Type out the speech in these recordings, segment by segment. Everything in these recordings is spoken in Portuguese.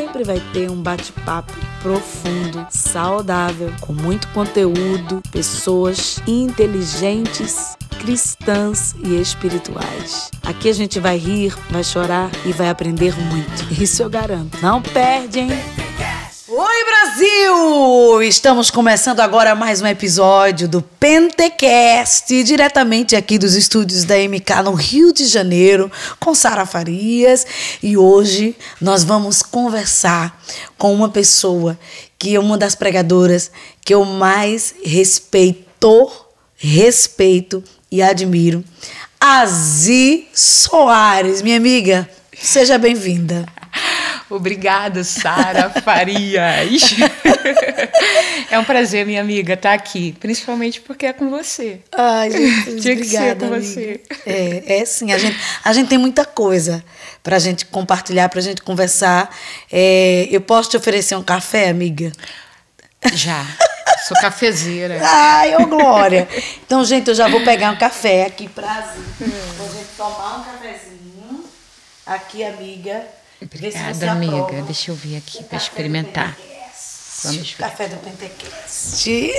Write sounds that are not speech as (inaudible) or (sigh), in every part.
sempre vai ter um bate-papo profundo, saudável, com muito conteúdo, pessoas inteligentes, cristãs e espirituais. Aqui a gente vai rir, vai chorar e vai aprender muito. Isso eu garanto. Não perde, hein? Oi, Brasil! Estamos começando agora mais um episódio do Pentecast, diretamente aqui dos estúdios da MK no Rio de Janeiro, com Sara Farias. E hoje nós vamos conversar com uma pessoa que é uma das pregadoras que eu mais respeito, respeito e admiro. Azi Soares, minha amiga, seja bem-vinda. Obrigada, Sara (laughs) Farias. é um prazer, minha amiga, estar aqui, principalmente porque é com você. Ai, Jesus, (laughs) Tinha que obrigada, ser com amiga. você. É, é sim, a gente, a gente tem muita coisa para a gente compartilhar, para a gente conversar. É, eu posso te oferecer um café, amiga? Já. Sou cafezeira. Ai, ô Glória! Então, gente, eu já vou pegar um café aqui pra Zi. Pra gente tomar um cafezinho. Aqui, amiga. Obrigada, amiga. aprova Deixa eu ver aqui para experimentar. Vamos ver. Café do Pentecast.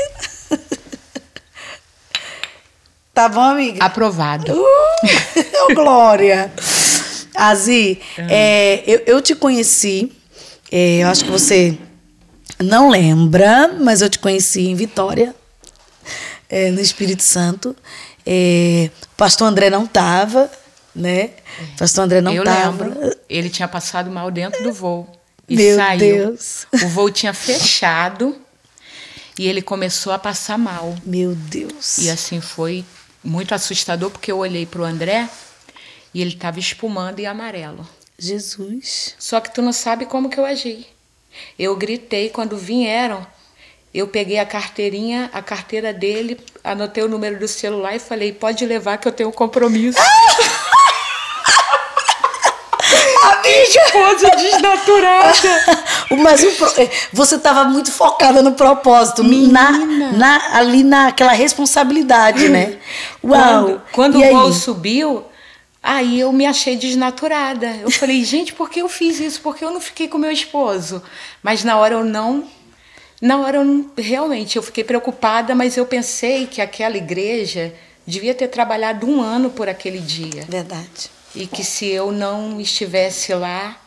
Tá bom, amiga? Aprovado. Uh, ô, Glória! Azi, é, eu, eu te conheci, é, eu acho que você não lembra, mas eu te conheci em Vitória, é, no Espírito Santo. É, o pastor André não estava, né? O pastor André não eu estava. lembro. Ele tinha passado mal dentro do voo. E Meu saiu. Deus. O voo tinha fechado e ele começou a passar mal. Meu Deus. E assim foi muito assustador, porque eu olhei pro André e ele estava espumando e amarelo. Jesus. Só que tu não sabe como que eu agi. Eu gritei quando vieram. Eu peguei a carteirinha, a carteira dele, anotei o número do celular e falei: pode levar que eu tenho um compromisso. Amiga! Esposa desnaturada. (laughs) Mas o pro- eh, você estava muito focada no propósito, na, na, ali naquela responsabilidade, né? Uau! Quando, quando o voo subiu, aí eu me achei desnaturada. Eu falei, gente, por que eu fiz isso? Por que eu não fiquei com meu esposo? Mas na hora eu não. Na hora eu não, realmente eu fiquei preocupada, mas eu pensei que aquela igreja devia ter trabalhado um ano por aquele dia. Verdade. E que se eu não estivesse lá,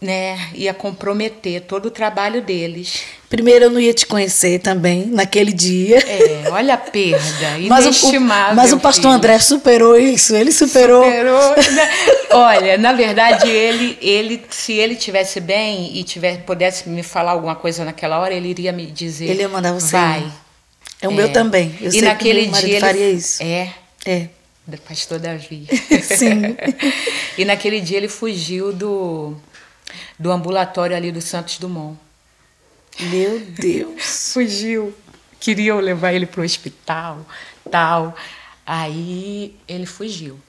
né, ia comprometer todo o trabalho deles. Primeiro eu não ia te conhecer também naquele dia. É, olha a perda, (laughs) Mas o, inestimável. o, mas o pastor filho. André superou isso, ele superou. Superou, né? (laughs) Olha, na verdade, ele, ele, se ele tivesse bem e tiver, pudesse me falar alguma coisa naquela hora, ele iria me dizer. Ele ia mandar você Vai. ir. É o meu também. Eu e sei que naquele dia faria ele, isso. É, É. do pastor Davi. (laughs) Sim. e naquele dia ele fugiu do, do ambulatório ali do Santos Dumont. Meu Deus. Fugiu. Queriam levar ele para o hospital, tal. Aí ele fugiu.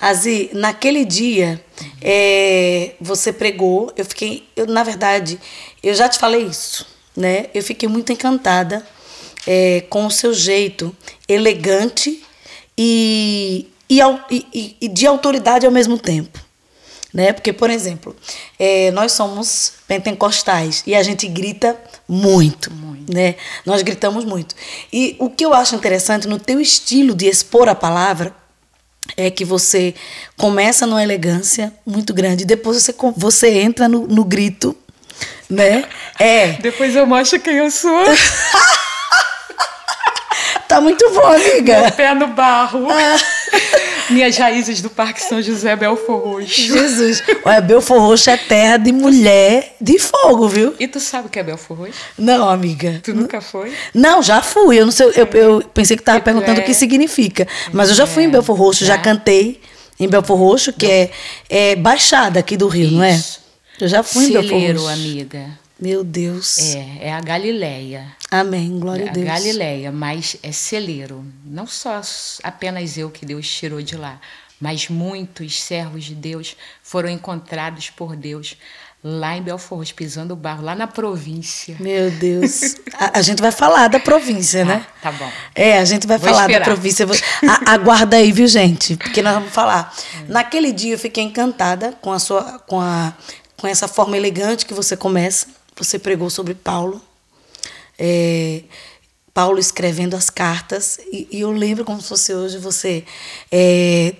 Azi, naquele dia, é, você pregou, eu fiquei, eu, na verdade, eu já te falei isso, né? Eu fiquei muito encantada é, com o seu jeito elegante e, e, e- e- de autoridade ao mesmo tempo. Né? Porque, por exemplo, é, nós somos pentecostais e a gente grita muito, né? Nós gritamos muito. E o que eu acho interessante no teu estilo de expor a palavra é que você começa numa elegância muito grande, depois você, você entra no, no grito, né? É, Depois eu mostro quem eu sou. (laughs) tá muito bom, amiga. Pé no barro. (laughs) Minhas raízes do Parque São José Belfor Roxo. Jesus. Olha, Belfor Roxo é terra de mulher de fogo, viu? E tu sabe o que é Belfor Roxo? Não, amiga. Tu nunca foi? Não, já fui. Eu não sei, eu, eu pensei que tava perguntando o que é- significa. Mas eu já fui em É, Belfor Roxo, já já? cantei em Belfor Roxo, que é, é baixada aqui do Rio, não é? Isso. Eu já fui em Belfor Roxo. amiga. Meu Deus. É, é a Galileia. Amém. Glória a a Deus. Galileia, mas é celeiro. Não só apenas eu que Deus tirou de lá, mas muitos servos de Deus foram encontrados por Deus lá em Belfort pisando o barro, lá na província. Meu Deus. A, a gente vai falar da província, (laughs) né? Ah, tá bom. É, a gente vai Vou falar da esperar. província. Vou- a- aguarda aí, viu, gente? Porque nós vamos falar. Naquele dia eu fiquei encantada com a sua, com a, com essa forma elegante que você começa. Você pregou sobre Paulo. É, Paulo escrevendo as cartas. E, e, eu lembro como se fosse hoje você. É,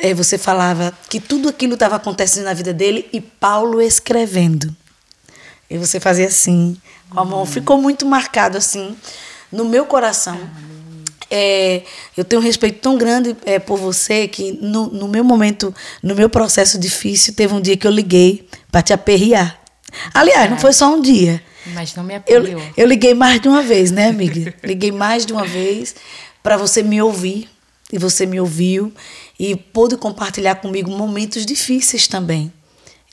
é, você falava que tudo aquilo estava acontecendo na vida dele e Paulo escrevendo. E você fazia assim, com a mão. Ficou muito marcado assim no meu coração. É, eu tenho um respeito tão grande é, por você que no, no meu momento, no meu processo difícil, teve um dia que eu liguei para te aperrear. Aliás, não foi só um dia. Mas não me aperreou. Eu, eu liguei mais de uma vez, né, amiga? liguei mais de uma vez para você me ouvir. E você me ouviu e pôde compartilhar comigo momentos difíceis também,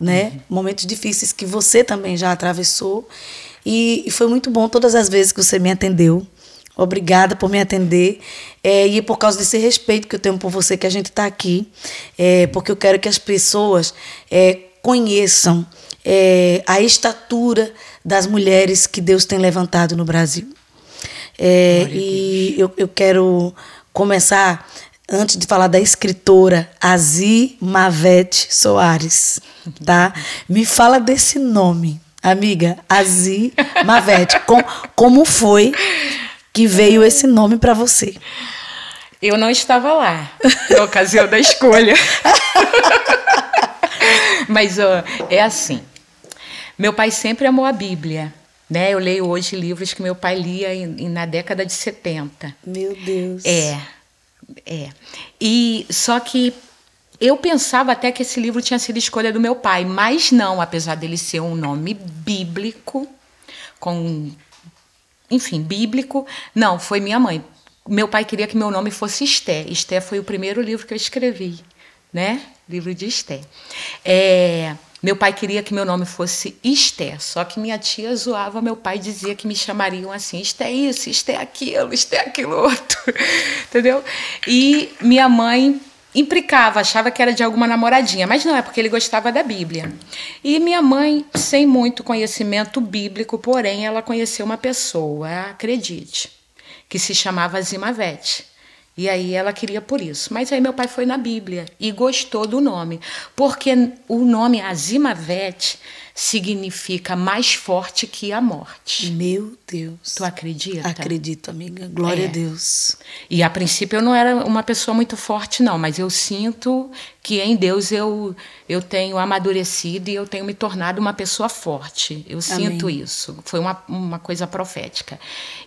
né? Uhum. Momentos difíceis que você também já atravessou. E, e foi muito bom todas as vezes que você me atendeu. Obrigada por me atender. É, e é por causa desse respeito que eu tenho por você que a gente está aqui. É, porque eu quero que as pessoas é, conheçam é, a estatura das mulheres que Deus tem levantado no Brasil. É, e eu, eu quero começar, antes de falar da escritora Azi Mavete Soares, tá? Me fala desse nome, amiga, Azi Mavete. Com, como foi que veio esse nome para você? Eu não estava lá na ocasião da escolha. (laughs) Mas ó, é assim. Meu pai sempre amou a Bíblia. Né? Eu leio hoje livros que meu pai lia em, na década de 70. Meu Deus. É. É. E só que eu pensava até que esse livro tinha sido escolha do meu pai, mas não, apesar dele ser um nome bíblico, com enfim, bíblico. Não, foi minha mãe. Meu pai queria que meu nome fosse Esté. Esté foi o primeiro livro que eu escrevi, né? Livro de Esté. É, meu pai queria que meu nome fosse Esté, só que minha tia zoava meu pai dizia que me chamariam assim: Esté isso, Esté aquilo, Esté aquilo outro, (laughs) entendeu? E minha mãe implicava, achava que era de alguma namoradinha, mas não é porque ele gostava da Bíblia. E minha mãe, sem muito conhecimento bíblico, porém, ela conheceu uma pessoa, acredite, que se chamava Zimavete. E aí ela queria por isso. Mas aí meu pai foi na Bíblia e gostou do nome, porque o nome Azimavete significa mais forte que a morte. Meu Deus. Tu acredita? Acredito, amiga. Glória é. a Deus. E a princípio eu não era uma pessoa muito forte, não, mas eu sinto que em Deus eu, eu tenho amadurecido e eu tenho me tornado uma pessoa forte. Eu Amém. sinto isso. Foi uma, uma coisa profética.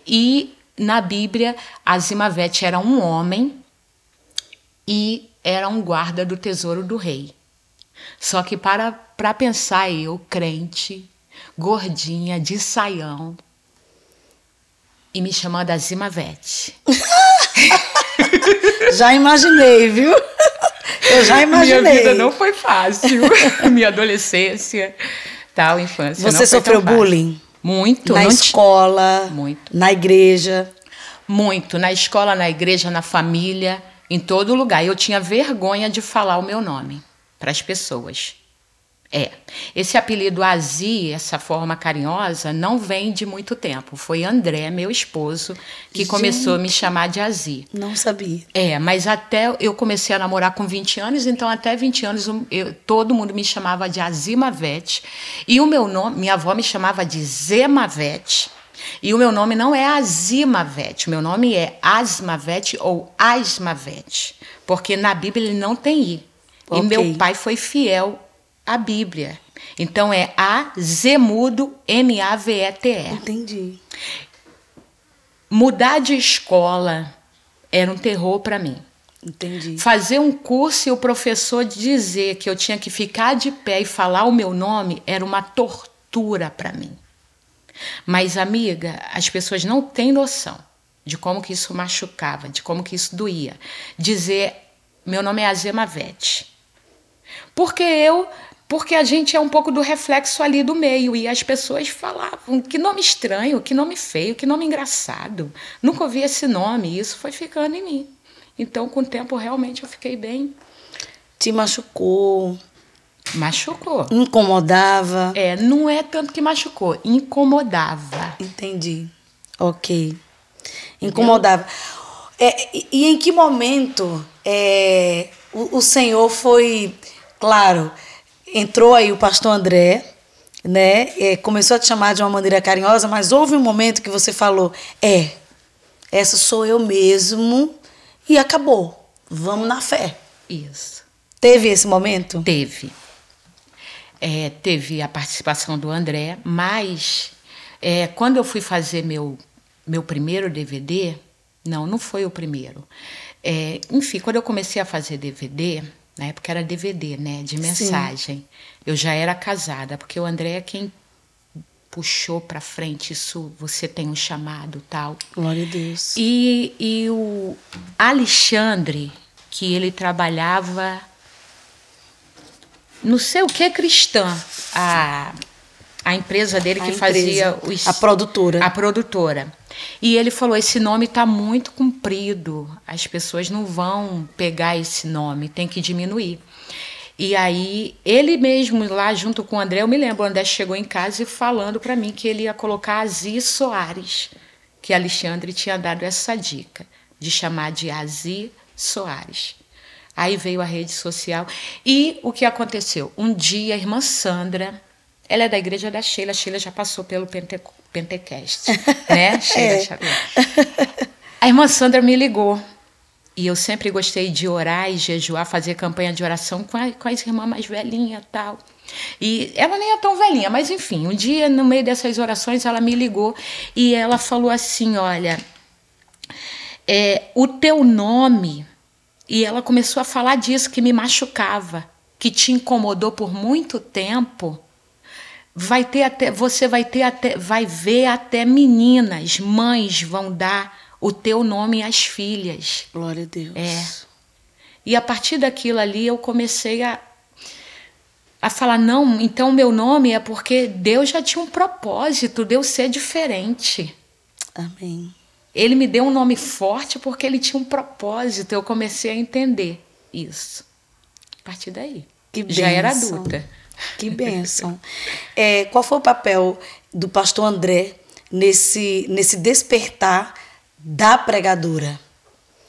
E na Bíblia, Azimavete era um homem e era um guarda do tesouro do rei. Só que para, para pensar eu, crente, gordinha, de saião, e me chamando Azimavete. (laughs) já imaginei, viu? Eu já imaginei. Minha vida não foi fácil. (laughs) Minha adolescência, tal, infância. Você sofreu bullying? Muito. Na escola? Muito. Na igreja? Muito. Na escola, na igreja, na família, em todo lugar. Eu tinha vergonha de falar o meu nome para as pessoas. É. Esse apelido Azi, essa forma carinhosa, não vem de muito tempo. Foi André, meu esposo, que Gente, começou a me chamar de Azi. Não sabia. É, mas até eu comecei a namorar com 20 anos, então até 20 anos eu, todo mundo me chamava de Azimavete. E o meu nome, minha avó me chamava de Zemavete. E o meu nome não é Azimavete, o meu nome é Asmavete ou Asmavete, porque na Bíblia ele não tem I. Okay. E meu pai foi fiel à Bíblia. Então é A Z mudo M A V E T E. Entendi. Mudar de escola era um terror para mim. Entendi. Fazer um curso e o professor dizer que eu tinha que ficar de pé e falar o meu nome era uma tortura para mim. Mas amiga, as pessoas não têm noção de como que isso machucava, de como que isso doía. Dizer meu nome é Azemavete. Porque eu, porque a gente é um pouco do reflexo ali do meio e as pessoas falavam que nome estranho, que nome feio, que nome engraçado. Nunca ouvi esse nome e isso foi ficando em mim. Então, com o tempo, realmente eu fiquei bem. Te machucou? Machucou. Incomodava? É, não é tanto que machucou, incomodava. Entendi. Ok. Incomodava. É, e em que momento é, o, o Senhor foi, claro, entrou aí o pastor André, né? É, começou a te chamar de uma maneira carinhosa, mas houve um momento que você falou: é, essa sou eu mesmo e acabou. Vamos na fé. Isso. Teve esse momento? Teve. É, teve a participação do André, mas é, quando eu fui fazer meu, meu primeiro DVD, não, não foi o primeiro. É, enfim, quando eu comecei a fazer DVD, na época era DVD, né, de mensagem, Sim. eu já era casada, porque o André é quem puxou para frente isso, você tem um chamado tal. Glória a Deus. E, e o Alexandre, que ele trabalhava não sei o que cristã, a, a empresa dele a que empresa, fazia os, a produtora. A produtora. E ele falou: esse nome está muito comprido, as pessoas não vão pegar esse nome, tem que diminuir. E aí, ele mesmo lá junto com o André, eu me lembro, o André chegou em casa e falando para mim que ele ia colocar Azi Soares, que Alexandre tinha dado essa dica, de chamar de Azi Soares. Aí veio a rede social. E o que aconteceu? Um dia a irmã Sandra, ela é da igreja da Sheila, a Sheila já passou pelo Pente, Pentecast, (laughs) né? Sheila, é. A irmã Sandra me ligou. E eu sempre gostei de orar e jejuar, fazer campanha de oração com, a, com as irmãs mais velhinhas tal. E ela nem é tão velhinha, mas enfim, um dia no meio dessas orações ela me ligou e ela falou assim: Olha, é, o teu nome e ela começou a falar disso que me machucava, que te incomodou por muito tempo. Vai ter até, você vai ter até, vai ver até meninas, mães vão dar o teu nome às filhas. Glória a Deus. É. E a partir daquilo ali eu comecei a a falar não, então meu nome é porque Deus já tinha um propósito de eu ser diferente. Amém. Ele me deu um nome forte porque ele tinha um propósito. Eu comecei a entender isso. A partir daí. Que Já era adulta. Que bênção. É, qual foi o papel do pastor André nesse, nesse despertar da pregadora?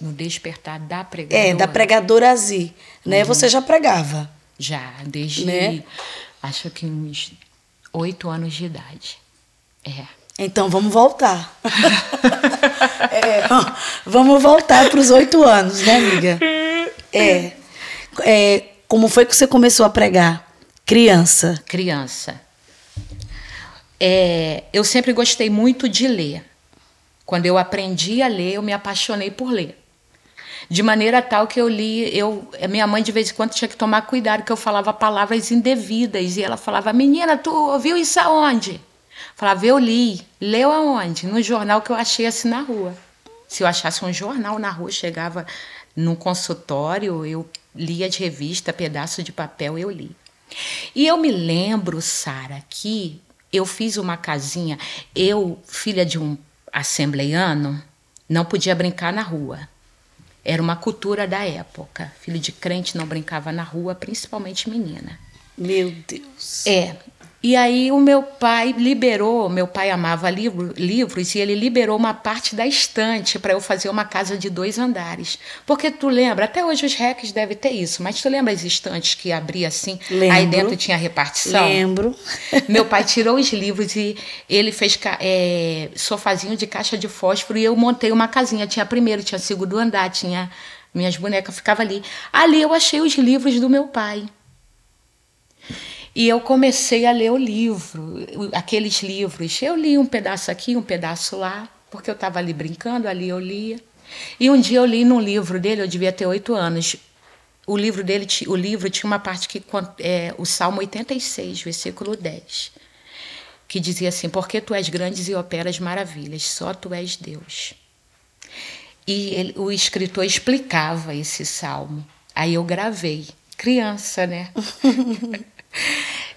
No despertar da pregadora? É, da pregadora Azi. Né? Uhum. Você já pregava? Já, desde né? acho que uns oito anos de idade. É. Então vamos voltar. (laughs) é, vamos voltar para os oito anos, né, amiga? (laughs) É, é, como foi que você começou a pregar? Criança. Criança. É, eu sempre gostei muito de ler. Quando eu aprendi a ler, eu me apaixonei por ler. De maneira tal que eu li, eu, minha mãe de vez em quando tinha que tomar cuidado que eu falava palavras indevidas e ela falava: "Menina, tu ouviu isso aonde?" Falava, eu li. Leu aonde? No jornal que eu achei assim na rua. Se eu achasse um jornal na rua, chegava num consultório, eu lia de revista, pedaço de papel, eu li. E eu me lembro, Sara, que eu fiz uma casinha. Eu, filha de um assembleiano, não podia brincar na rua. Era uma cultura da época. Filho de crente não brincava na rua, principalmente menina. Meu Deus. É. E aí o meu pai liberou, meu pai amava livro, livros, e ele liberou uma parte da estante para eu fazer uma casa de dois andares. Porque tu lembra, até hoje os recs devem ter isso, mas tu lembra as estantes que abria assim, Lembro. aí dentro tinha repartição? Lembro. (laughs) Meu pai tirou os livros e ele fez é, sofazinho de caixa de fósforo e eu montei uma casinha. Tinha primeiro, tinha segundo andar, tinha minhas bonecas, ficava ali. Ali eu achei os livros do meu pai. E eu comecei a ler o livro, aqueles livros. Eu li um pedaço aqui, um pedaço lá, porque eu estava ali brincando, ali eu lia. E um dia eu li num livro dele, eu devia ter oito anos. O livro dele, o livro tinha uma parte que é o Salmo 86, versículo 10, que dizia assim: Porque tu és grandes e operas maravilhas, só tu és Deus. E ele, o escritor explicava esse salmo. Aí eu gravei, criança, né? (laughs)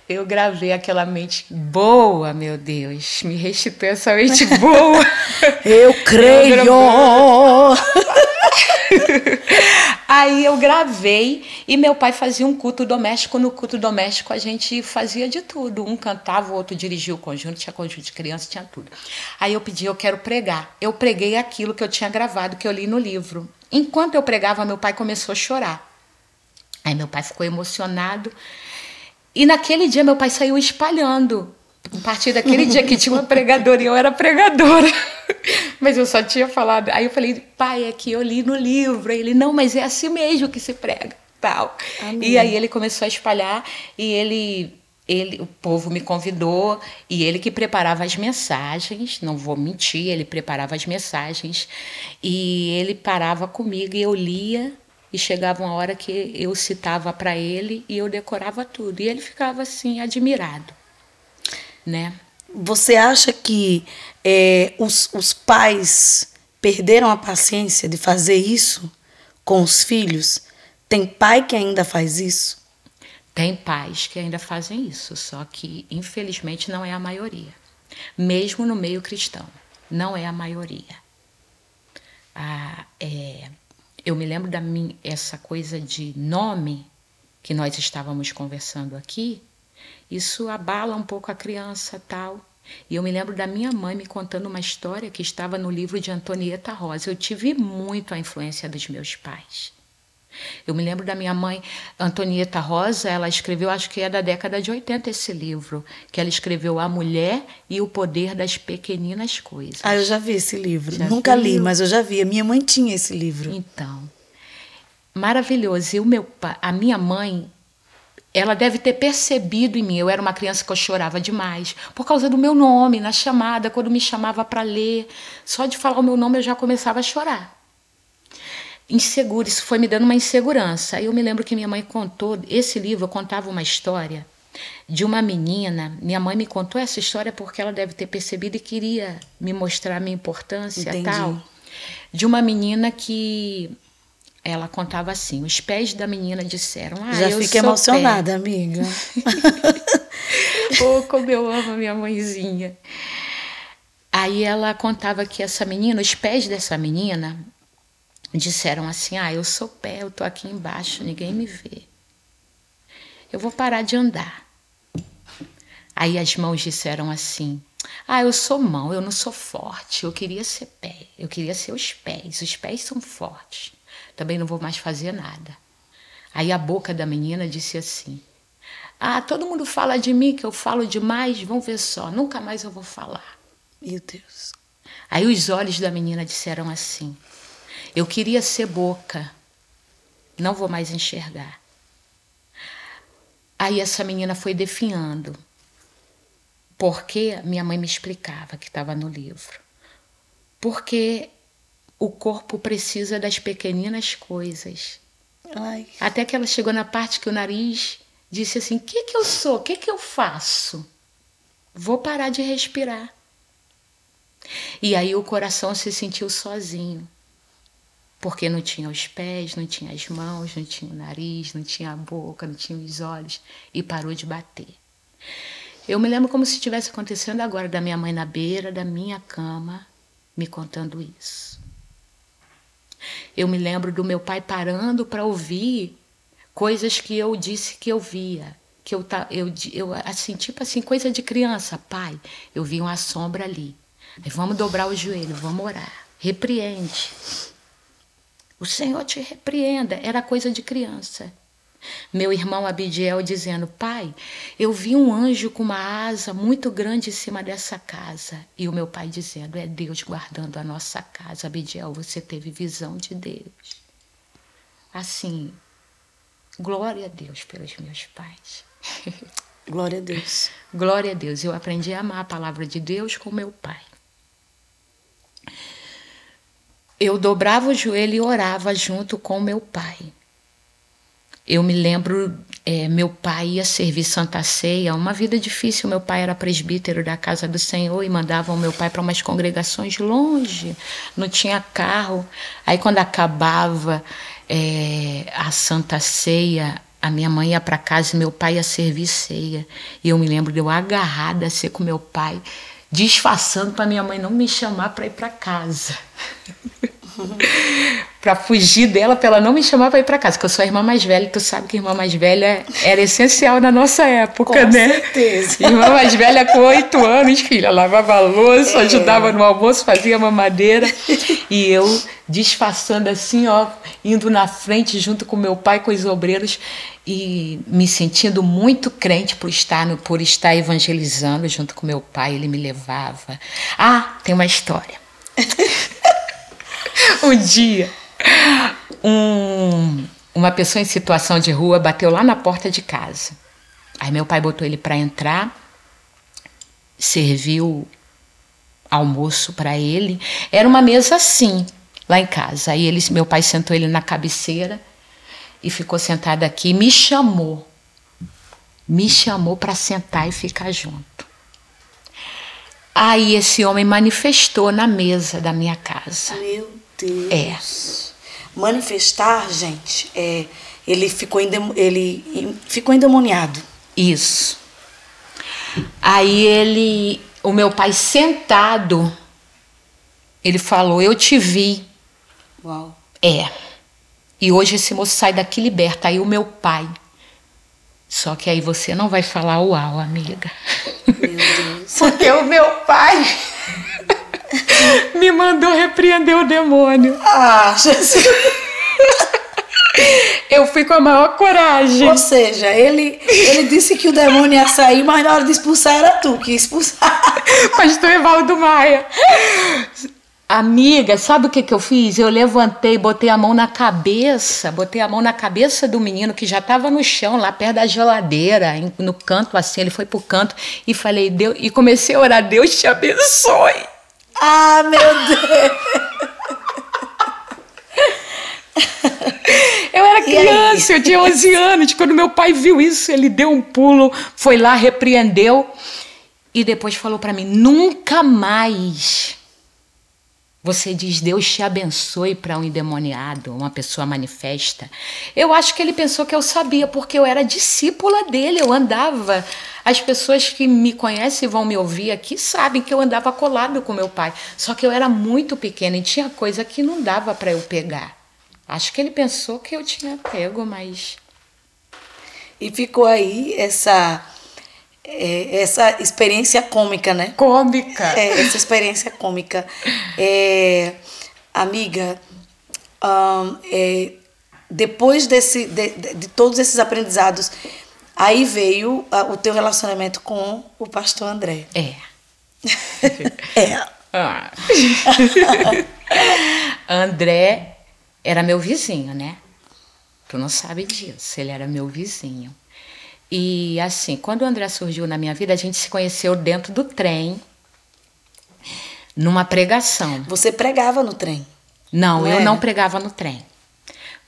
Eu gravei aquela mente boa, meu Deus. Me restituiu essa mente boa. (laughs) Eu creio. Eu (laughs) Aí eu gravei e meu pai fazia um culto doméstico. No culto doméstico a gente fazia de tudo. Um cantava, o outro dirigia o conjunto, tinha conjunto de criança, tinha tudo. Aí eu pedi, eu quero pregar. Eu preguei aquilo que eu tinha gravado, que eu li no livro. Enquanto eu pregava, meu pai começou a chorar. Aí meu pai ficou emocionado E naquele dia meu pai saiu espalhando. A partir daquele dia que tinha uma pregadora e eu era pregadora. (laughs) Mas eu só tinha falado. Aí eu falei, pai, é que eu li no livro. Ele, não, mas é assim mesmo que se prega. Tal. Amém. E aí ele começou a espalhar e ele ele, o povo me convidou e ele que preparava as mensagens, não vou mentir, ele preparava as mensagens e ele parava comigo e eu lia e chegava uma hora que eu citava para ele e eu decorava tudo e ele ficava assim admirado, né? Você acha que é, os, os pais perderam a paciência de fazer isso com os filhos? Tem pai que ainda faz isso? Tem pais que ainda fazem isso, só que infelizmente não é a maioria. Mesmo no meio cristão, não é a maioria. Ah, é, eu me lembro da minha, essa coisa de nome que nós estávamos conversando aqui, isso abala um pouco a criança tal. E eu me lembro da minha mãe me contando uma história que estava no livro de Antonieta Rosa. Eu tive muito a influência dos meus pais. Eu me lembro da minha mãe, Antonieta Rosa, ela escreveu, acho que é da década de 80 esse livro, que ela escreveu A Mulher e o Poder das Pequeninas Coisas. Ah, eu já vi esse livro. Já Nunca li, mas eu já vi. A minha mãe tinha esse livro. Então, maravilhoso. E o meu, a minha mãe, ela deve ter percebido em mim. Eu era uma criança que eu chorava demais por causa do meu nome na chamada, quando me chamava para ler. Só de falar o meu nome eu já começava a chorar insegura, isso foi me dando uma insegurança. Aí eu me lembro que minha mãe contou, esse livro contava uma história de uma menina. Minha mãe me contou essa história porque ela deve ter percebido e queria me mostrar a minha importância Entendi. tal. De uma menina que ela contava assim: os pés da menina disseram. Ah, Já eu emocionada, pé. amiga. (laughs) oh, como eu amo minha mãezinha. Aí ela contava que essa menina, os pés dessa menina, disseram assim: Ah, eu sou pé, eu tô aqui embaixo, ninguém me vê. Eu vou parar de andar. Aí as mãos disseram assim: Ah, eu sou mão, eu não sou forte, eu queria ser pé, eu queria ser os pés, os pés são fortes, também não vou mais fazer nada. Aí a boca da menina disse assim: Ah, todo mundo fala de mim que eu falo demais, vão ver só, nunca mais eu vou falar. Meu Deus. Aí os olhos da menina disseram assim: eu queria ser boca, não vou mais enxergar. Aí essa menina foi definhando, porque minha mãe me explicava que estava no livro. Porque o corpo precisa das pequeninas coisas. Ai. Até que ela chegou na parte que o nariz disse assim: O que, que eu sou? O que, que eu faço? Vou parar de respirar. E aí o coração se sentiu sozinho porque não tinha os pés, não tinha as mãos, não tinha o nariz, não tinha a boca, não tinha os olhos e parou de bater. Eu me lembro como se estivesse acontecendo agora da minha mãe na beira da minha cama me contando isso. Eu me lembro do meu pai parando para ouvir coisas que eu disse que eu via, que eu eu, eu assim, tipo assim, coisa de criança, pai, eu vi uma sombra ali. Vamos dobrar o joelho, vamos orar. Repreende. O Senhor te repreenda. Era coisa de criança. Meu irmão Abidiel dizendo: Pai, eu vi um anjo com uma asa muito grande em cima dessa casa. E o meu pai dizendo: É Deus guardando a nossa casa. Abidiel, você teve visão de Deus. Assim, glória a Deus pelos meus pais. (laughs) Glória a Deus. Glória a Deus. Eu aprendi a amar a palavra de Deus com meu pai eu dobrava o joelho e orava junto com meu pai. Eu me lembro, é, meu pai ia servir Santa Ceia, uma vida difícil. Meu pai era presbítero da casa do Senhor e mandavam meu pai para umas congregações longe, não tinha carro. Aí, quando acabava é, a Santa Ceia, a minha mãe ia para casa e meu pai ia servir ceia. E eu me lembro de eu agarrada a ser com meu pai, disfarçando para minha mãe não me chamar para ir para casa. (laughs) para fugir dela, para ela não me chamar para ir para casa, porque eu sou a irmã mais velha, tu sabe que a irmã mais velha era essencial na nossa época, com né? certeza. Irmã mais velha com oito (laughs) anos, filha, lavava louça, É. ajudava no almoço, fazia mamadeira, e eu disfarçando assim, ó, indo na frente junto com meu pai, com os obreiros, e me sentindo muito crente por estar, no, por estar evangelizando junto com meu pai, ele me levava. Ah, tem uma história. (laughs) (laughs) um dia, um, uma pessoa em situação de rua bateu lá na porta de casa. Aí meu pai botou ele para entrar, serviu almoço para ele. Era uma mesa assim, lá em casa. Aí ele, meu pai sentou ele na cabeceira e ficou sentado aqui e me chamou. Me chamou para sentar e ficar junto. Aí esse homem manifestou na mesa da minha casa. Meu Deus. É. Manifestar, gente, é, ele, ficou ele ficou endemoniado. Isso. Aí ele, o meu pai sentado, ele falou: Eu te vi. Uau. É. E hoje esse moço sai daqui liberta. Aí o meu pai. Só que aí você não vai falar uau, amiga. Meu Deus. (laughs) Porque o meu pai (laughs) me mandou repreender o demônio. Ah, Jesus. (laughs) Eu fui com a maior coragem. Ou seja, ele, ele disse que o demônio ia sair, mas na hora de expulsar era tu que ia expulsar. (laughs) Pastor Evaldo Maia. Amiga, sabe o que, que eu fiz? Eu levantei, botei a mão na cabeça, botei a mão na cabeça do menino que já estava no chão, lá perto da geladeira, no canto assim, ele foi pro canto e falei, Deus, e comecei a orar, Deus te abençoe. Ah, meu Deus. Eu era criança, eu tinha 11 anos. Quando meu pai viu isso, ele deu um pulo, foi lá, repreendeu e depois falou para mim: nunca mais você diz Deus te abençoe para um endemoniado, uma pessoa manifesta. Eu acho que ele pensou que eu sabia, porque eu era discípula dele, eu andava. As pessoas que me conhecem e vão me ouvir aqui sabem que eu andava colado com meu pai. Só que eu era muito pequena e tinha coisa que não dava para eu pegar. Acho que ele pensou que eu tinha pego, mas E ficou aí essa, é, essa experiência cômica, né? cômica. É, essa experiência cômica. É, amiga, ahn, é, depois desse, de, de- todos esses aprendizados, aí veio ah, o teu relacionamento com o pastor André. É. (laughs) É. Ah. (laughs) André era meu vizinho, né? Tu não sabe disso, ele era meu vizinho. E assim, quando o André surgiu na minha vida, a gente se conheceu dentro do trem, numa pregação. Você pregava no trem. Não, Não eu era? não pregava no trem.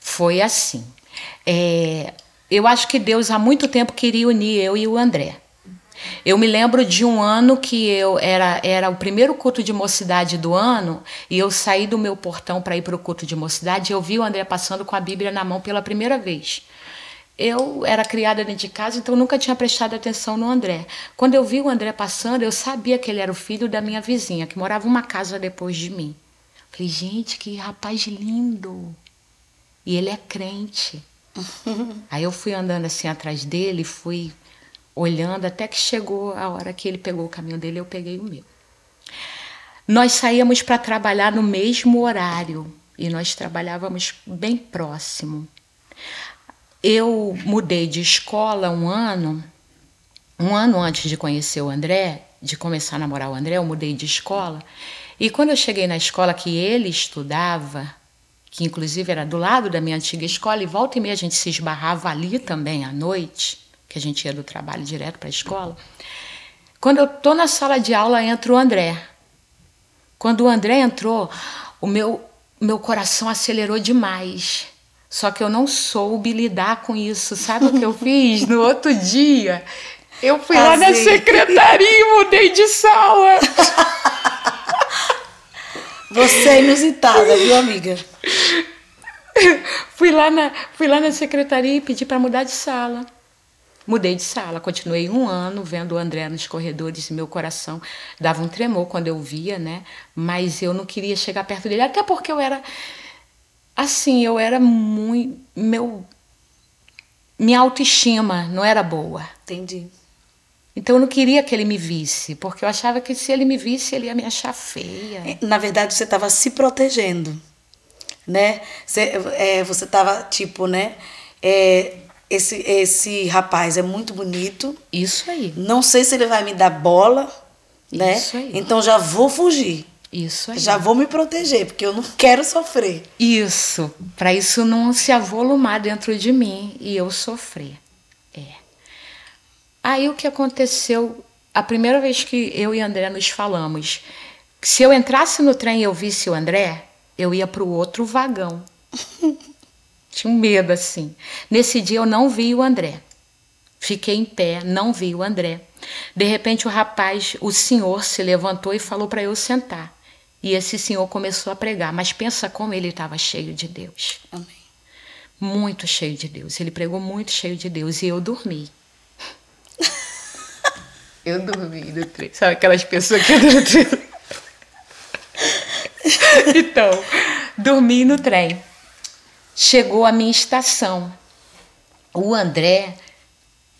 Foi assim. É, eu acho que Deus há muito tempo queria unir eu e o André. Eu me lembro de um ano que eu era, era o primeiro culto de mocidade do ano e eu saí do meu portão para ir para o culto de mocidade e eu vi o André passando com a Bíblia na mão pela primeira vez. Eu era criada dentro de casa, então nunca tinha prestado atenção no André. Quando eu vi o André passando, eu sabia que ele era o filho da minha vizinha, que morava uma casa depois de mim. Falei, gente, que rapaz lindo. E ele é crente. (laughs) Aí eu fui andando assim atrás dele, fui olhando até que chegou a hora que ele pegou o caminho dele, eu peguei o meu. Nós saíamos para trabalhar no mesmo horário e nós trabalhávamos bem próximo. Eu mudei de escola um ano, um ano antes de conhecer o André, de começar a namorar o André, eu mudei de escola. E quando eu cheguei na escola que ele estudava, que inclusive era do lado da minha antiga escola, e volta e meia a gente se esbarrava ali também à noite, que a gente ia do trabalho direto para a escola. Quando eu tô na sala de aula, entra o André. Quando o André entrou, o meu, meu coração acelerou demais. Só que eu não soube lidar com isso. Sabe o que eu fiz? No outro dia, eu fui lá na secretaria e mudei de sala. Você é inusitada, viu, amiga? fui, lá na, fui lá na secretaria e pedi para mudar de sala. Mudei de sala, continuei um ano vendo o André nos corredores e meu coração dava um tremor quando eu via, né? Mas eu não queria chegar perto dele, até porque eu era assim, eu era muito meu minha autoestima não era boa. Entendi. Então eu não queria que ele me visse, porque eu achava que se ele me visse, ele ia me achar feia. Na verdade, você estava se protegendo, né? Você é, estava, tipo, né? É, esse, esse rapaz é muito bonito. Isso aí. Não sei se ele vai me dar bola, né? Isso aí. Então já vou fugir. Isso aí. Já vou me proteger, porque eu não quero sofrer. Isso. Para isso não se avolumar dentro de mim e eu sofrer. É. Aí o que aconteceu, a primeira vez que eu e André nos falamos, se eu entrasse no trem e eu visse o André, eu ia para o outro vagão. (laughs) Tinha um medo assim. Nesse dia eu não vi o André. Fiquei em pé, não vi o André. De repente o rapaz, o senhor, se levantou e falou para eu sentar. E esse senhor começou a pregar, mas pensa como ele estava cheio de Deus. Amém. Muito cheio de Deus. Ele pregou muito cheio de Deus e eu dormi. (laughs) eu dormi no trem. Sabe aquelas pessoas que no trem? (laughs) então, dormi no trem chegou a minha estação. O André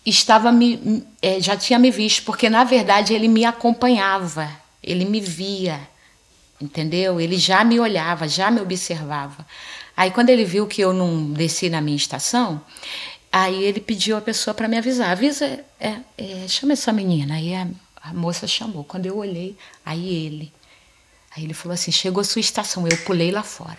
estava me, é, já tinha me visto, porque na verdade ele me acompanhava, ele me via, entendeu? Ele já me olhava, já me observava. Aí quando ele viu que eu não desci na minha estação, aí ele pediu a pessoa para me avisar, avisa, é, é, chama essa menina. Aí a, a moça chamou. Quando eu olhei, aí ele, aí ele falou assim, chegou a sua estação. Eu pulei lá fora.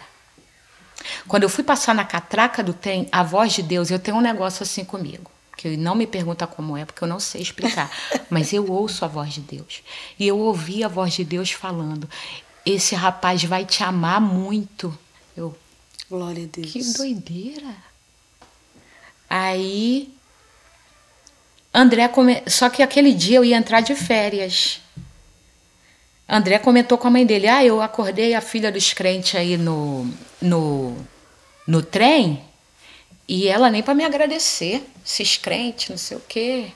Quando eu fui passar na catraca do trem, a voz de Deus, eu tenho um negócio assim comigo. Que não me pergunta como é, porque eu não sei explicar. (laughs) Mas eu ouço a voz de Deus. E eu ouvi a voz de Deus falando: Esse rapaz vai te amar muito. Eu. Glória a Deus. Que doideira. Aí. André come... Só que aquele dia eu ia entrar de férias. André comentou com a mãe dele: Ah, eu acordei a filha dos crentes aí no, no, no trem e ela nem para me agradecer, esses crentes, não sei o quê.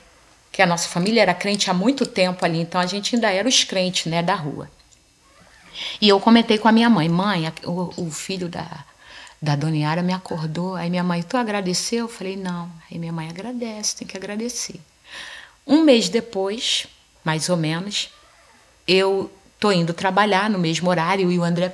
Que a nossa família era crente há muito tempo ali, então a gente ainda era os crentes, né, da rua. E eu comentei com a minha mãe: Mãe, o, o filho da, da Dona Yara me acordou. Aí minha mãe: Tu agradeceu? Eu falei: Não. Aí minha mãe agradece, tem que agradecer. Um mês depois, mais ou menos, eu tô indo trabalhar no mesmo horário e o André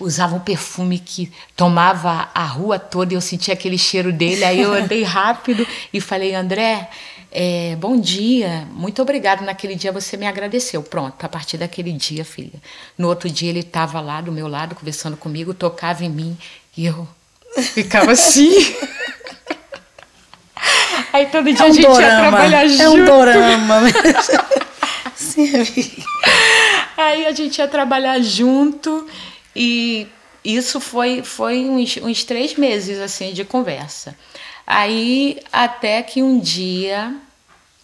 usava um perfume que tomava a rua toda e eu sentia aquele cheiro dele. Aí eu andei (laughs) rápido e falei, André, é, bom dia, muito obrigado. Naquele dia você me agradeceu. Pronto, a partir daquele dia, filha. No outro dia ele estava lá do meu lado conversando comigo, tocava em mim e eu (laughs) ficava assim. (laughs) Aí todo dia é um a gente dorama. ia trabalhar junto. É um dorama. Sim. Aí a gente ia trabalhar junto e isso foi, foi uns, uns três meses assim de conversa. Aí até que um dia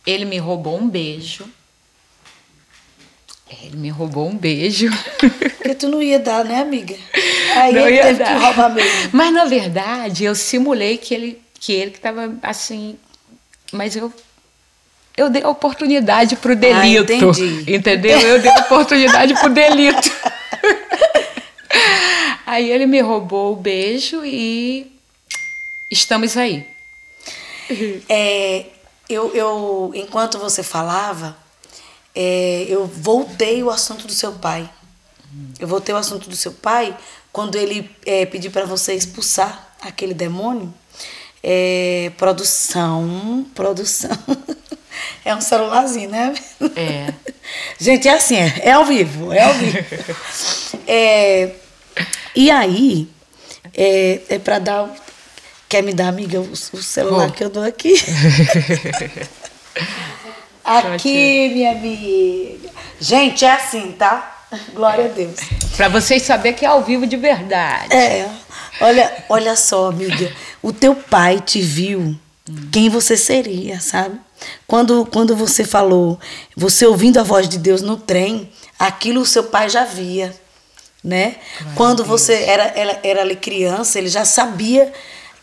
ele me roubou um beijo. Ele me roubou um beijo. (laughs) Porque tu não ia dar, né, amiga? Aí não ele teve dar. que roubar mesmo. Mas na verdade eu simulei que ele que ele que estava assim, mas eu eu dei oportunidade para o delito. Ah, entendeu? Eu dei oportunidade para o delito. (laughs) aí ele me roubou o beijo e estamos aí. (laughs) É, eu, eu, enquanto você falava, é, eu voltei o assunto do seu pai. Eu voltei o assunto do seu pai quando ele é, pediu para você expulsar aquele demônio. É, produção, produção. (laughs) É um celularzinho, né? É. (laughs) Gente, é assim, é, é ao vivo, é ao vivo. é, e aí, é, é para dar. Quer me dar, amiga, o, o celular oh. que eu dou (laughs) aqui? aqui, minha amiga. Gente, é assim, tá? Glória a Deus. Para vocês saberem que é ao vivo de verdade. É. Olha, olha só, amiga. O teu pai te viu quem você seria, sabe? Quando, quando você falou, você ouvindo a voz de Deus no trem, aquilo o seu pai já via, né? quando você era, era, era ali criança, ele já sabia,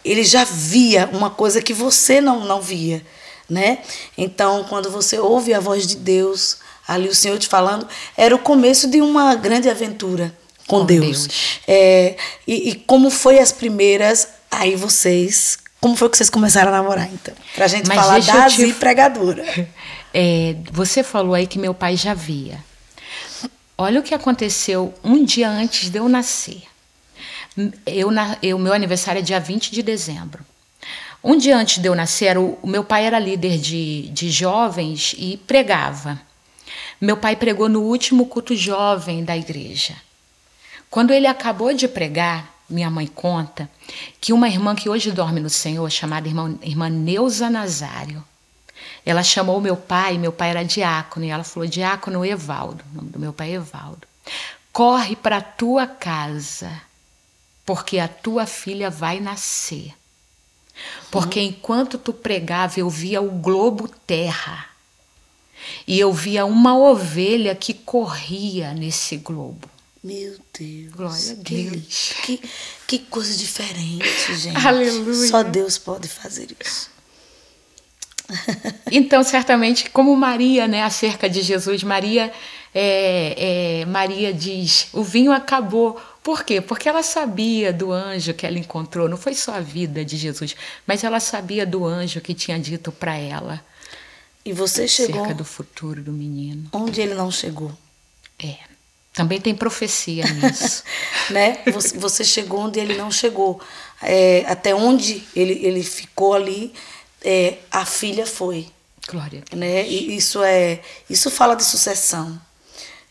ele já via uma coisa que você não, não via, né? Então, quando você ouve a voz de Deus, ali o Senhor te falando, era o começo de uma grande aventura com, com Deus. Deus. É, e, e como foi as primeiras, aí vocês como foi que vocês começaram a namorar, então? Pra gente Mas falar da te... pregadora. (laughs) É, você falou aí que meu pai já via. Olha o que aconteceu um dia antes de eu nascer. Eu, eu, meu aniversário é dia 20 de dezembro. Um dia antes de eu nascer, o, o meu pai era líder de, de jovens e pregava. Meu pai pregou no último culto jovem da igreja. Quando ele acabou de pregar, minha mãe conta que uma irmã que hoje dorme no Senhor, chamada irmã, irmã Neuza Nazário, ela chamou meu pai, meu pai era diácono, e ela falou: Diácono Evaldo, o nome do meu pai é Evaldo, corre para tua casa, porque a tua filha vai nascer. Porque uhum. enquanto tu pregava, eu via o globo terra. E eu via uma ovelha que corria nesse globo. Meu Deus. Glória a Deus. Que, que coisa diferente, (laughs) gente. Aleluia. Só Deus pode fazer isso. (laughs) Então, certamente, como Maria, né, acerca de Jesus, Maria, é, é, Maria diz: o vinho acabou. Por quê? Porque ela sabia do anjo que ela encontrou. Não foi só a vida de Jesus, mas ela sabia do anjo que tinha dito para ela. E você chegou. Acerca do futuro do menino. Onde ele não chegou. É. Também tem profecia nisso. (laughs) né? Você, você, chegou onde ele não chegou. É, até onde ele, ele ficou ali, é, a filha foi. Glória. A Deus. Né? E isso é, isso fala de sucessão.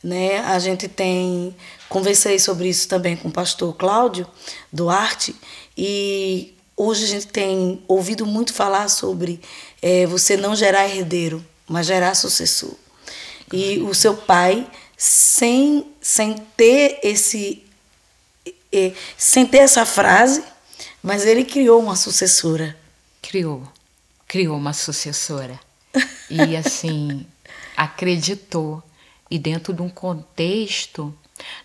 Né? A gente tem conversei sobre isso também com o pastor Cláudio Duarte e hoje a gente tem ouvido muito falar sobre é, você não gerar herdeiro, mas gerar sucessor. E o seu pai sem, sem ter esse sem ter essa frase, mas ele criou uma sucessora. Criou, criou uma sucessora. E assim, (laughs) acreditou. E dentro de um contexto,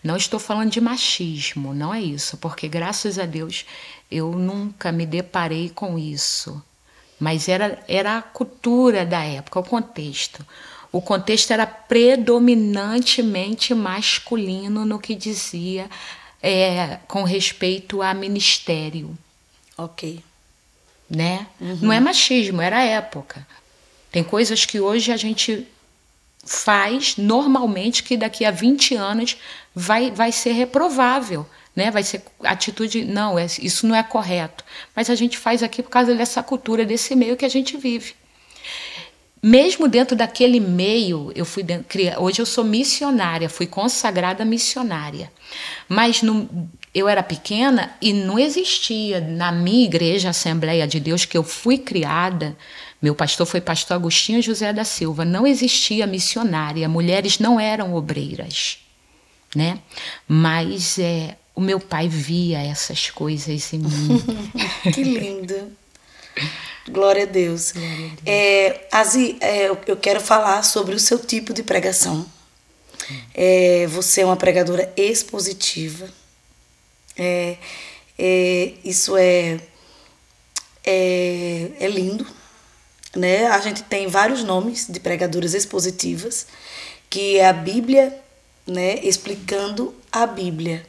não estou falando de machismo, não é isso, porque graças a Deus eu nunca me deparei com isso. Mas era, era a cultura da época, o contexto o contexto era predominantemente masculino no que dizia é, com respeito a ministério. Ok. Né? Uhum. Não é machismo, era a época. Tem coisas que hoje a gente faz normalmente que daqui a 20 anos vai, vai ser reprovável. Né? Vai ser atitude, não, é, isso não é correto. Mas a gente faz aqui por causa dessa cultura, desse meio que a gente vive mesmo dentro daquele meio, eu fui hoje eu sou missionária, fui consagrada missionária. Mas no, eu era pequena e não existia na minha igreja Assembleia de Deus que eu fui criada. Meu pastor foi pastor Agostinho José da Silva. Não existia missionária, mulheres não eram obreiras, né? Mas é, o meu pai via essas coisas em mim. (laughs) que lindo. Glória a Deus. Glória a Deus. É, Azi, é, eu quero falar sobre o seu tipo de pregação. É, você é uma pregadora expositiva. É, é, isso é, é, é lindo. Né? A gente tem vários nomes de pregadoras expositivas, que é a Bíblia né, explicando a Bíblia.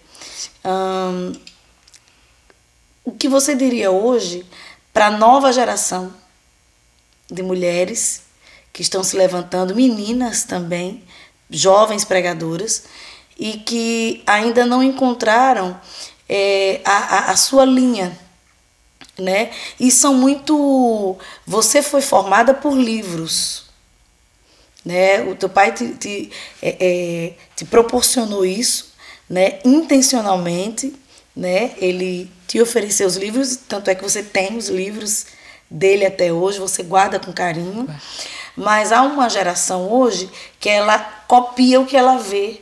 O que você diria hoje para a nova geração de mulheres que estão se levantando, meninas também, jovens pregadoras, e que ainda não encontraram é, a, a, a sua linha. Né? E são muito. Você foi formada por livros. Né? O teu pai te, te, é, é, te proporcionou isso né? intencionalmente. Né? Ele te oferecer os livros, tanto é que você tem os livros dele até hoje, você guarda com carinho. Mas há uma geração hoje que ela copia o que ela vê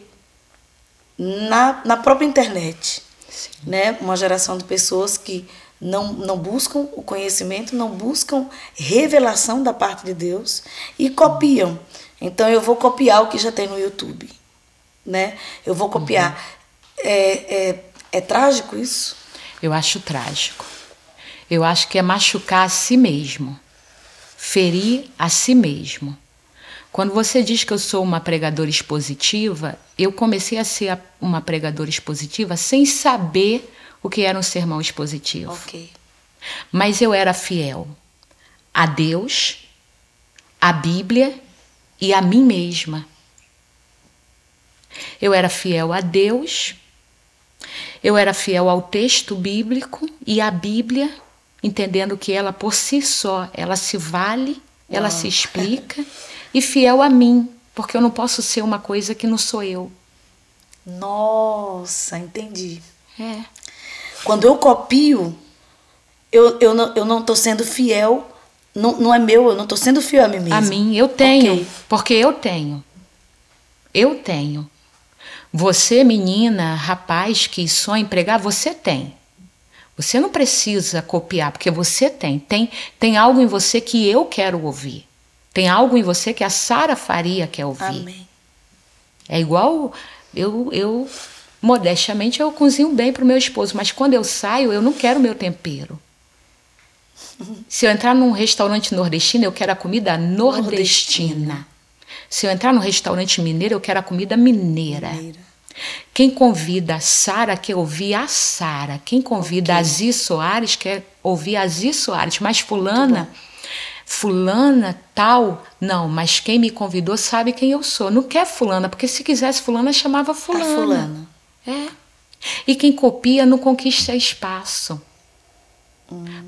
na, na própria internet. Sim. Né? Uma geração de pessoas que não, não buscam o conhecimento, não buscam revelação da parte de Deus e copiam. Então eu vou copiar o que já tem no YouTube. Né? Eu vou copiar. Uhum. É, é, é trágico isso? Eu acho trágico. Eu acho que é machucar a si mesmo. ferir a si mesmo. Quando você diz que eu sou uma pregadora expositiva, eu comecei a ser uma pregadora expositiva sem saber o que era um sermão expositivo. Ok. Mas eu era fiel a Deus, à Bíblia e a mim mesma. Eu era fiel a Deus, eu era fiel ao texto bíblico e à Bíblia, entendendo que ela por si só, ela se vale, ela se explica, e fiel a mim, porque eu não posso ser uma coisa que não sou eu. Nossa, entendi. É. Quando eu copio, eu, eu, não, eu não tô sendo fiel, não, não é meu, eu não tô sendo fiel a mim mesma. A mim, eu tenho, Ok. porque eu tenho. Eu tenho. Você, menina, rapaz que sonha em pregar, você tem. Você não precisa copiar, porque você tem. Tem, tem algo em você que eu quero ouvir. Tem algo em você que a Sara Faria quer ouvir. Amém. É igual eu, eu modestamente eu cozinho bem para o meu esposo, mas quando eu saio eu não quero meu tempero. Se eu entrar num restaurante nordestino, eu quero a comida nordestina. Nordestina. Se eu entrar num restaurante mineiro, eu quero a comida mineira. Mineira. Quem convida a Sara quer ouvir a Sara. Quem convida a Zi Soares quer ouvir a Zi Soares. Mas fulana, fulana tal, não. Mas quem me convidou sabe quem eu sou. Não quer fulana, porque se quisesse fulana, chamava fulana. fulana. É. E quem copia não conquista espaço.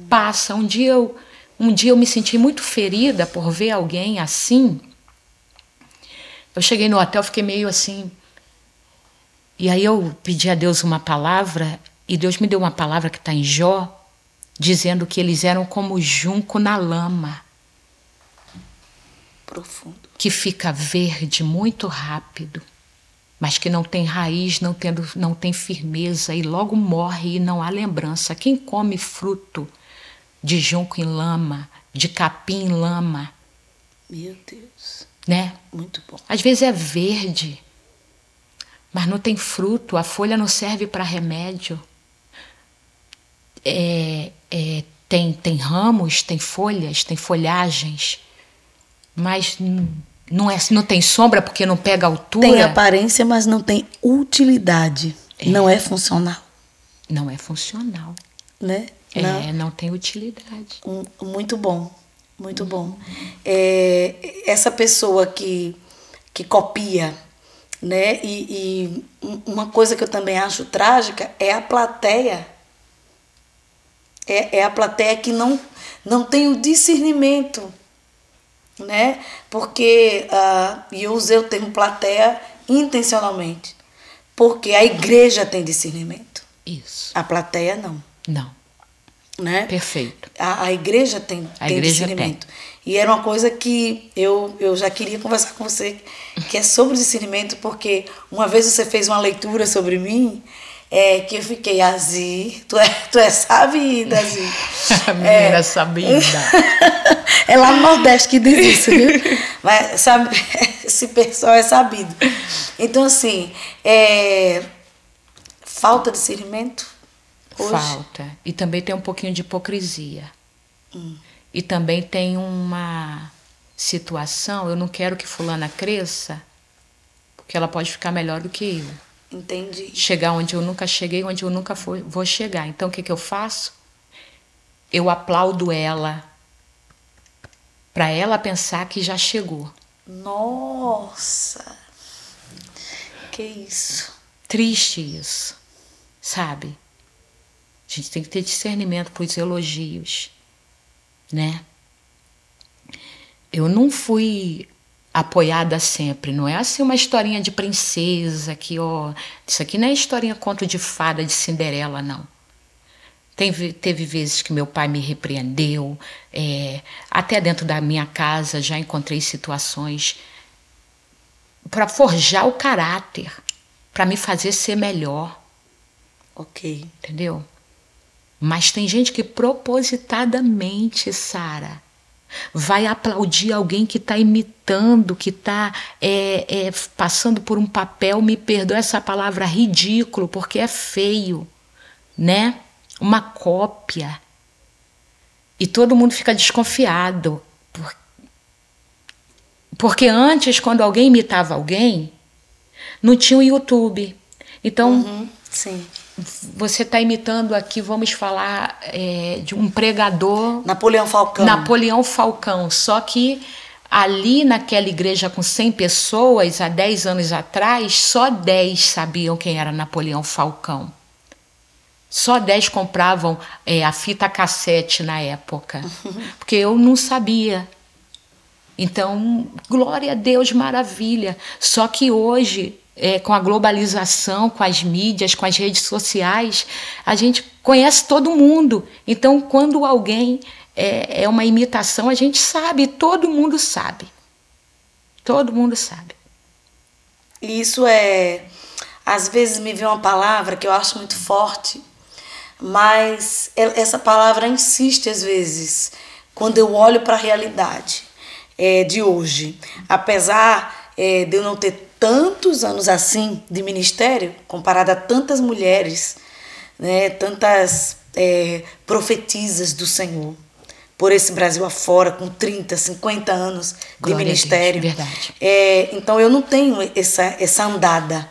Passa. Um dia, eu, um dia eu me senti muito ferida por ver alguém assim. Eu cheguei no hotel, fiquei meio assim. E aí eu pedi a Deus uma palavra, e Deus me deu uma palavra que está em Jó, dizendo que eles eram como junco na lama, Profundo. que fica verde muito rápido, mas que não tem raiz, não, tendo, não tem firmeza e logo morre e não há lembrança. Quem come fruto de junco em lama, de capim em lama, Meu Deus. né? Muito bom. Às vezes é verde, mas não tem fruto, a folha não serve para remédio. É, é, tem, tem ramos, tem folhas, tem folhagens, mas n- não, é, não tem sombra porque não pega altura. Tem aparência, mas não tem utilidade. Não é funcional, Não é funcional. né? É, Não. não tem utilidade. Um- muito bom, muito bom. É, essa pessoa que, que copia, né? E, e um- uma coisa que eu também acho trágica é a plateia. É, é a plateia que não, não tem o discernimento, né? Porque, ah, e eu usei o termo plateia intencionalmente, porque a igreja tem discernimento, Isso. a plateia não, Não. né? Perfeito. A, a igreja tem, A tem igreja discernimento. E era uma coisa que eu, eu já queria conversar com você, que é sobre discernimento, porque uma vez você fez uma leitura sobre mim, é, que eu fiquei, Azi, tu é, (laughs) tu é sabida, Azi. (laughs) Menina sabida. (laughs) é lá no Nordeste que diz isso, viu? Mas sabe, esse pessoal é sabido. Então, assim, é, falta discernimento hoje. Falta. E também tem um pouquinho de hipocrisia. E também tem uma situação, eu não quero que fulana cresça, porque ela pode ficar melhor do que eu. Entendi. Chegar onde eu nunca cheguei, onde eu nunca fui- vou chegar. Então o que, que eu faço? Eu aplaudo ela para ela pensar que já chegou. Nossa! Que isso? Triste isso, sabe? A gente tem que ter discernimento para os elogios, né? Eu não fui apoiada sempre, não é assim uma historinha de princesa que, ó, isso aqui não é historinha conto de fada de Cinderela, não. Teve, teve vezes que meu pai me repreendeu, é, até dentro da minha casa já encontrei situações para forjar o caráter, para me fazer ser melhor, Ok. entendeu? Mas tem gente que propositadamente, Sara, vai aplaudir alguém que está imitando, que está é, é, passando por um papel, me perdoa essa palavra, ridículo, porque é feio, né? Uma cópia. E todo mundo fica desconfiado, por- Porque antes, quando alguém imitava alguém, não tinha o YouTube. Então, Uhum. Você está imitando aqui, vamos falar é, de um pregador Napoleão Falcão. Napoleão Falcão. Só que ali naquela igreja com 100 pessoas, há 10 anos atrás, só 10 sabiam quem era Napoleão Falcão. Só 10 compravam é, a fita cassete na época. (laughs) Porque eu não sabia. Então, glória a Deus, maravilha. Só que hoje, é, com a globalização, com as mídias, com as redes sociais, a gente conhece todo mundo. Então, quando alguém é, é uma imitação, a gente sabe, todo mundo sabe. Todo mundo sabe. E isso é. Às vezes me vem uma palavra que eu acho muito forte, mas e- essa palavra insiste às vezes quando eu olho para a realidade é, de hoje. Apesar é, de eu não ter tantos anos assim de ministério, comparado a tantas mulheres, né, tantas é, profetisas do Senhor, por esse Brasil afora, com 30, 50 anos de Glória Deus, ministério. verdade. É, então eu não tenho essa, essa andada,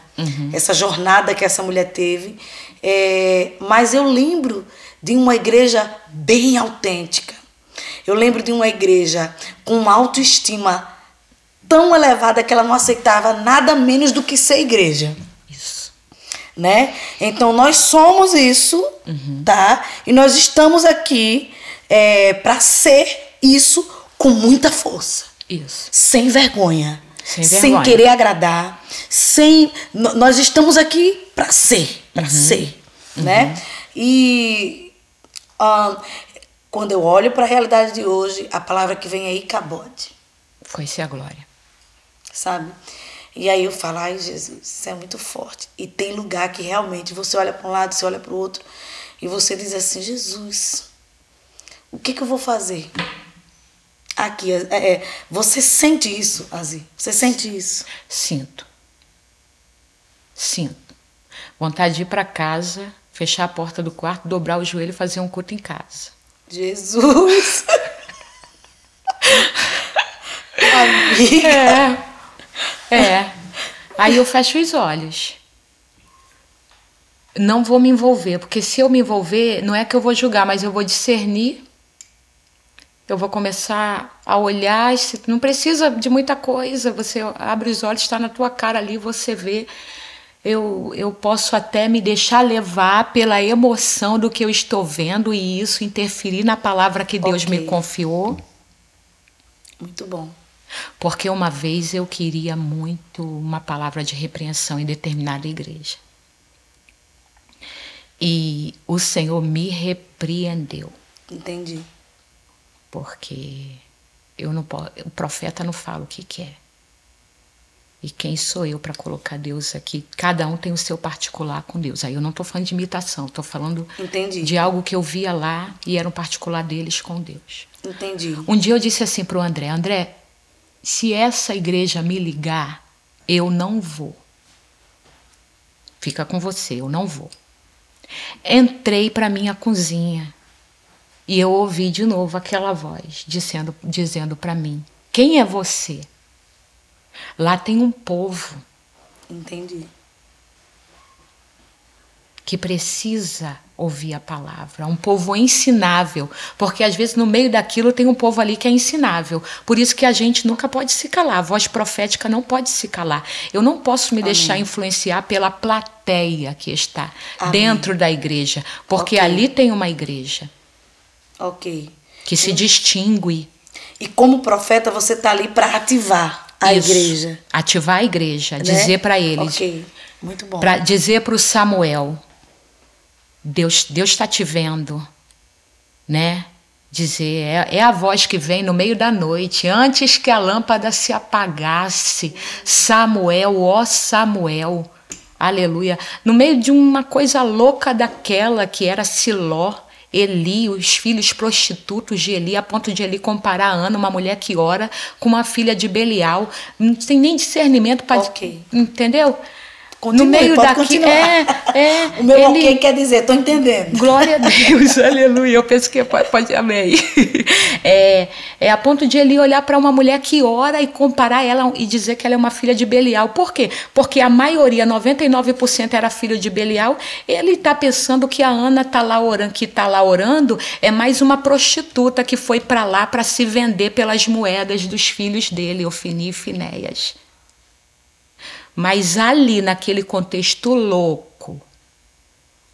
essa jornada que essa mulher teve, É, mas eu lembro de uma igreja bem autêntica. Eu lembro de uma igreja com uma autoestima tão elevada que ela não aceitava nada menos do que ser igreja Isso. né? Então nós somos isso, tá? E nós estamos aqui é, para ser isso com muita força, Isso. sem vergonha, Sem vergonha. querer agradar, sem nós estamos aqui para ser, para ser, né? E quando eu olho para a realidade de hoje, a palavra que vem aí cabode Foi-se a glória. Sabe? E aí eu falo, ai Jesus, isso é muito forte. E tem lugar que realmente você olha para um lado, você olha para o outro, e você diz assim, Jesus, o que, que eu vou fazer? Aqui, é, é, você sente isso, Azi? Você sente isso? Sinto. Sinto. Vontade de ir para casa, fechar a porta do quarto, dobrar o joelho e fazer um culto em casa. Jesus! (laughs) Amiga! É. É. Aí eu fecho os olhos. Não vou me envolver, porque se eu me envolver, não é que eu vou julgar, mas eu vou discernir. Eu vou começar a olhar, não precisa de muita coisa, você abre os olhos, está na tua cara ali, você vê. Eu, eu posso até me deixar levar pela emoção do que eu estou vendo e isso interferir na palavra que Deus me Ok. confiou. Muito bom. Porque uma vez eu queria muito uma palavra de repreensão em determinada igreja. E o Senhor me repreendeu, Entendi. porque eu não posso, o profeta não fala o que quer. E quem sou eu para colocar Deus aqui? Cada um tem o seu particular com Deus. Aí eu não estou falando de imitação, estou falando Entendi. de algo que eu via lá e era um particular deles com Deus. Entendi. Um dia eu disse assim para o André: André, se essa igreja me ligar, eu não vou. Fica com você, eu não vou. Entrei para minha cozinha e eu ouvi de novo aquela voz dizendo, dizendo para mim: Quem é você? Lá tem um povo Entendi. Que precisa ouvir a palavra, um povo ensinável, porque às vezes no meio daquilo tem um povo ali que é ensinável. Por isso que a gente nunca pode se calar, a voz profética não pode se calar. Eu não posso me deixar influenciar pela plateia que está Amém. dentro da igreja, porque Ok. ali tem uma igreja Ok. que se distingue. E como profeta, você está ali para ativar a Isso. igreja. Ativar a igreja, né? dizer para eles, Ok. Muito bom. para dizer para o Samuel, Deus Deus está te vendo, né? Dizer é, é a voz que vem no meio da noite, antes que a lâmpada se apagasse, Samuel, ó Samuel, aleluia, no meio de uma coisa louca daquela que era Siló. Eli, os filhos prostitutos de Eli, a ponto de Eli comparar a Ana, uma mulher que ora, com uma filha de Belial, não tem nem discernimento para. Ok. Entendeu? Continue, no meio daqui. É, é, O meu ele- ok quer dizer, tô entendendo. Glória a Deus, (laughs) aleluia. Eu penso que pode, pode amém. (laughs) É, é a ponto de ele olhar para uma mulher que ora e comparar ela e dizer que ela é uma filha de Belial. Por quê? Porque a maioria, 99% era filho de Belial. Ele está pensando que a Ana tá lá orando, que está lá orando, é mais uma prostituta que foi para lá para se vender pelas moedas dos filhos dele, Ofini e Finéias. Mas ali, naquele contexto louco,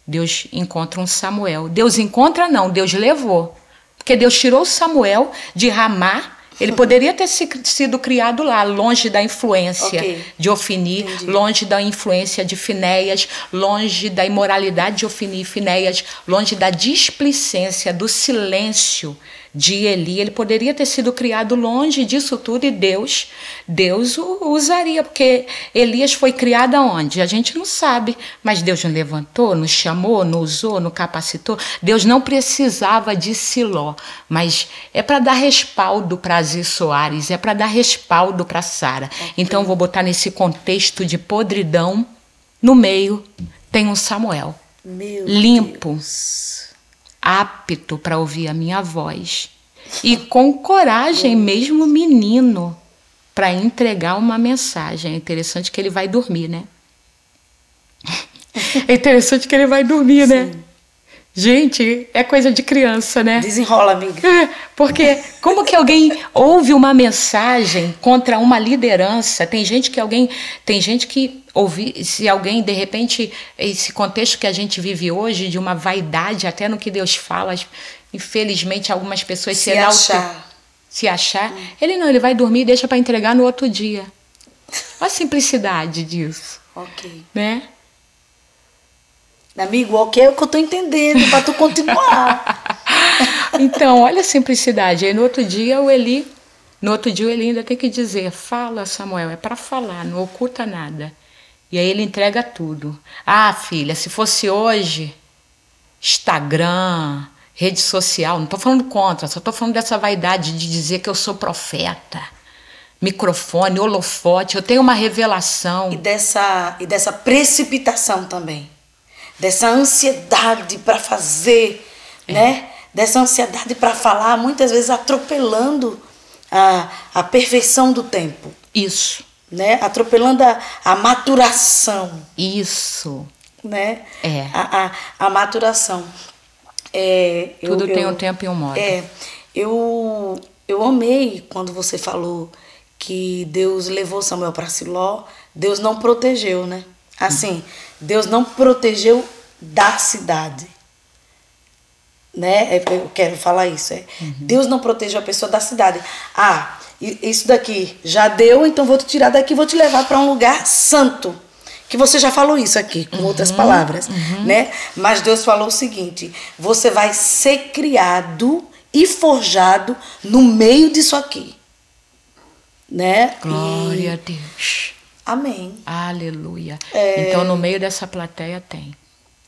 Deus encontra um Samuel. Deus encontra, não, Deus levou. Porque Deus tirou Samuel de Ramá. Ele (laughs) poderia ter sido criado lá, longe da influência Ok. de Ofini, Entendi. longe da influência de Finéias, longe da imoralidade de Ofini e Finéias, longe da displicência, do silêncio de Eli. Ele poderia ter sido criado longe disso tudo e Deus, Deus o usaria, porque Elias foi criado aonde? A gente não sabe, mas Deus nos levantou, nos chamou, nos usou, nos capacitou. Deus não precisava de Siló, mas é para dar respaldo para Aziz Soares, é para dar respaldo para Sara. Então vou botar nesse contexto de podridão, no meio tem um Samuel Meu limpo, Deus. Apto para ouvir a minha voz e com coragem, mesmo menino, para entregar uma mensagem. É interessante que ele vai dormir, né? (laughs) É interessante que ele vai dormir, né? Gente, é coisa de criança, né? Desenrola, amiga. É, Porque como que alguém ouve uma mensagem contra uma liderança? Tem gente que alguém, tem gente que ouvi, se alguém de repente esse contexto que a gente vive hoje de uma vaidade até no que Deus fala, infelizmente algumas pessoas Se enalte- achar. se achar, ele não, ele vai dormir e deixa para entregar no outro dia. Olha a simplicidade disso, Ok. né? Amigo, ok é o que eu tô entendendo, pra tu continuar. (laughs) Então, olha a simplicidade. Aí no outro dia o Eli, no outro dia o Eli ainda tem que dizer: "Fala, Samuel, é para falar, não oculta nada". E aí ele entrega tudo. Ah, filha, se fosse hoje, Instagram, rede social, não estou falando contra, só estou falando dessa vaidade de dizer que eu sou profeta. Microfone, holofote, eu tenho uma revelação. e dessa e dessa precipitação também dessa ansiedade para fazer né? Dessa ansiedade para falar muitas vezes atropelando a, a perfeição do tempo. Isso, né? Atropelando a, a maturação. Isso. né? É. a, a, a maturação. É, eu- Tudo tem eu- um tempo e um modo. é eu eu amei quando você falou que Deus levou Samuel para Siló. Deus não protegeu né? Assim Deus não protegeu da cidade né? É, Eu quero falar isso. É. Deus não protegeu a pessoa da cidade. Ah, isso daqui já deu, então vou te tirar daqui, vou te levar para um lugar santo. Que você já falou isso aqui, com outras palavras, né? Mas Deus falou o seguinte: você vai ser criado e forjado no meio disso aqui, né? Glória a E... Deus. Amém. Aleluia. É. Então, no meio dessa plateia tem.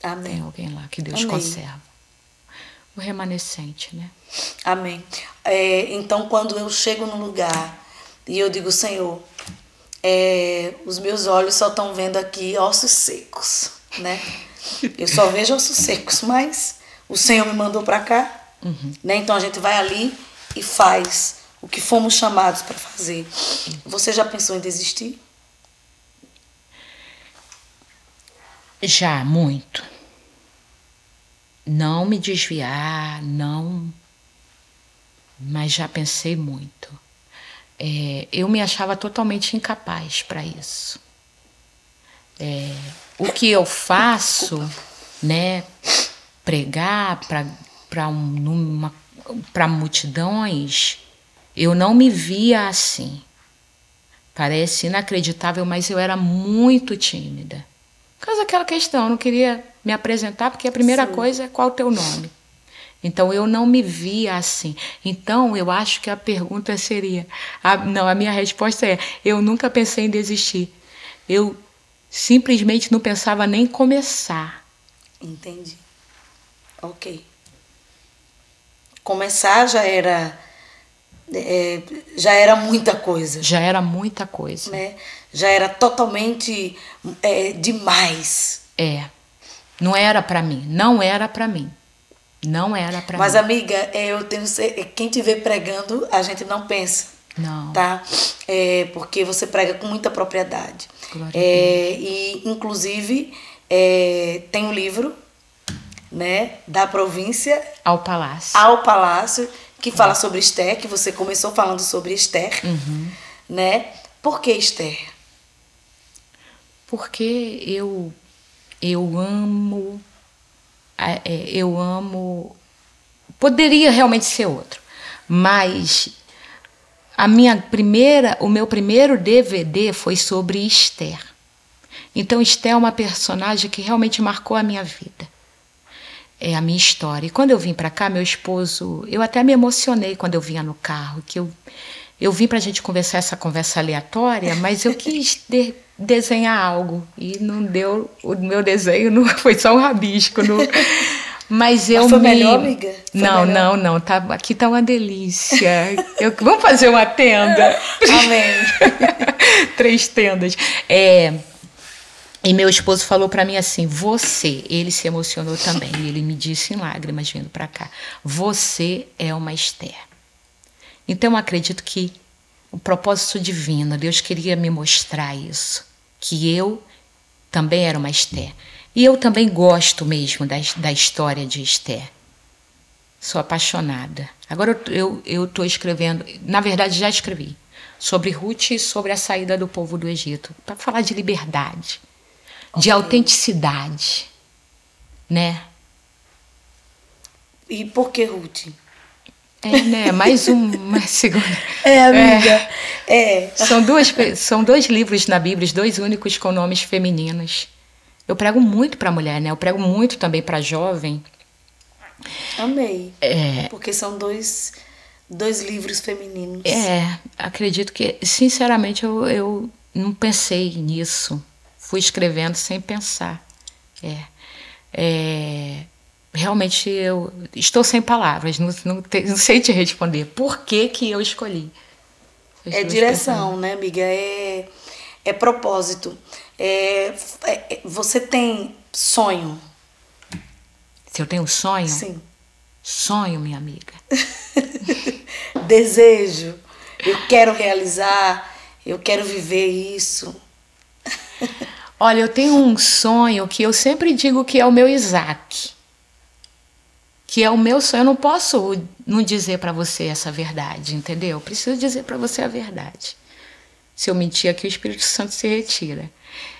Tem Amém. alguém lá que Deus Amém. conserva. O remanescente, né? Amém. É, então, quando eu chego no lugar e eu digo, Senhor, é, os meus olhos só estão vendo aqui ossos secos, né? Eu só vejo ossos secos, mas o Senhor me mandou para cá, né? Então a gente vai ali e faz o que fomos chamados para fazer. Você já pensou em desistir? Já, muito. Não me desviar, não. Mas já pensei muito. É, eu me achava totalmente incapaz para isso. É, o que eu faço, né, pregar para um, para multidões, eu não me via assim. Parece inacreditável, mas eu era muito tímida. Por causa daquela questão, eu não queria me apresentar, porque a primeira Sim. coisa é qual o teu nome. Então eu não me via assim. Então eu acho que a pergunta seria: a- não, a minha resposta é: eu nunca pensei em desistir. Eu simplesmente não pensava nem começar. Entendi. Ok. Começar já era é, já era muita coisa, Já era muita coisa. né? Já era totalmente é, demais. É. Não era para mim, não era para mim. Não era para mim. Mas amiga, é, eu tenho quem te vê pregando, a gente não pensa. Não. Tá? É, porque você prega com muita propriedade. É, e inclusive é, tem um livro, né, da província ao palácio. Ao palácio que fala sobre Esther, que você começou falando sobre Esther, uhum. né? Por que Esther? Porque eu eu amo é, eu amo poderia realmente ser outro, mas a minha primeira, o meu primeiro DVD foi sobre Esther. Então Esther é uma personagem que realmente marcou a minha vida é a minha história. E quando eu vim para cá, meu esposo, eu até me emocionei quando eu vinha no carro, que eu eu vim para a gente conversar essa conversa aleatória, mas eu quis de, desenhar algo e não deu o meu desenho (laughs) não foi só um rabisco, não, mas eu mas foi me... melhor, amiga? Foi não, melhor. não, não, tá aqui tá uma delícia. Eu, vamos fazer uma tenda. (laughs) Amém. (laughs) Três tendas. É, e meu esposo falou para mim assim: você, ele se emocionou também. E ele me disse em lágrimas vindo para cá: você é uma Esther. Então eu acredito que o propósito divino, Deus queria me mostrar isso, que eu também era uma Esther. E eu também gosto mesmo da, da história de Esther. Sou apaixonada. Agora eu estou escrevendo, na verdade já escrevi, sobre Ruth e sobre a saída do povo do Egito, para falar de liberdade de autenticidade, né? E por que Ruth? É, né? Mais uma segunda. É, amiga. É. é. São, duas, são dois livros na Bíblia, dois únicos com nomes femininos. Eu prego muito para mulher, né? Eu prego muito também para jovem. Amei. É. Porque são dois, dois livros femininos. É, acredito que, sinceramente, eu, eu não pensei nisso fui escrevendo sem pensar. É, é, realmente eu estou sem palavras, não, não, te, não, sei te responder. Por que, que eu escolhi? é direção, né, amiga? É, é propósito. É, é, você tem sonho? Se eu tenho sonho? Sim. Sonho, minha amiga. (laughs) Desejo. Eu quero realizar. Eu quero viver isso. Olha, eu tenho um sonho que eu sempre digo que é o meu Isaac. Que é o meu sonho. Eu não posso não dizer para você essa verdade, entendeu? Eu preciso dizer para você a verdade. Se eu mentir aqui, o Espírito Santo se retira.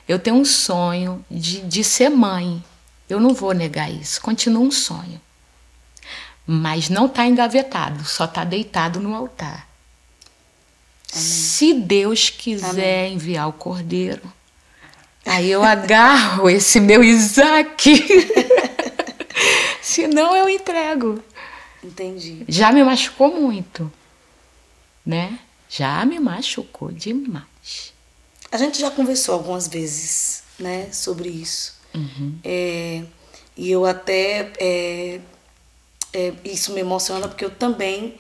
Eu tenho um sonho de, de ser mãe. Eu não vou negar isso. Continua um sonho. Mas não está engavetado, só está deitado no altar. Amém. Se Deus quiser Amém. enviar o cordeiro, Aí eu agarro esse meu Isaac. (laughs) Senão eu entrego. Entendi. Já me machucou muito, né? Já me machucou demais. A gente já conversou algumas vezes, né, sobre isso. Uhum. É, e eu até é, é, isso me emociona porque eu também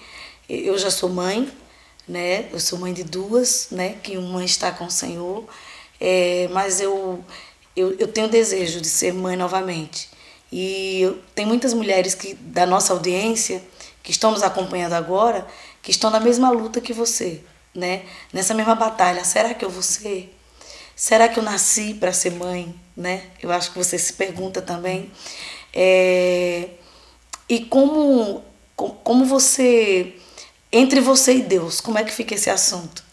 eu já sou mãe, né? Eu sou mãe de duas, né? Que uma está com o Senhor é, mas eu, eu, eu tenho desejo de ser mãe novamente. E tem muitas mulheres que da nossa audiência que estão nos acompanhando agora que estão na mesma luta que você, né? Nessa mesma batalha. Será que eu vou ser? Será que eu nasci para ser mãe, né? Eu acho que você se pergunta também. É, e como como você entre você e Deus, como é que fica esse assunto?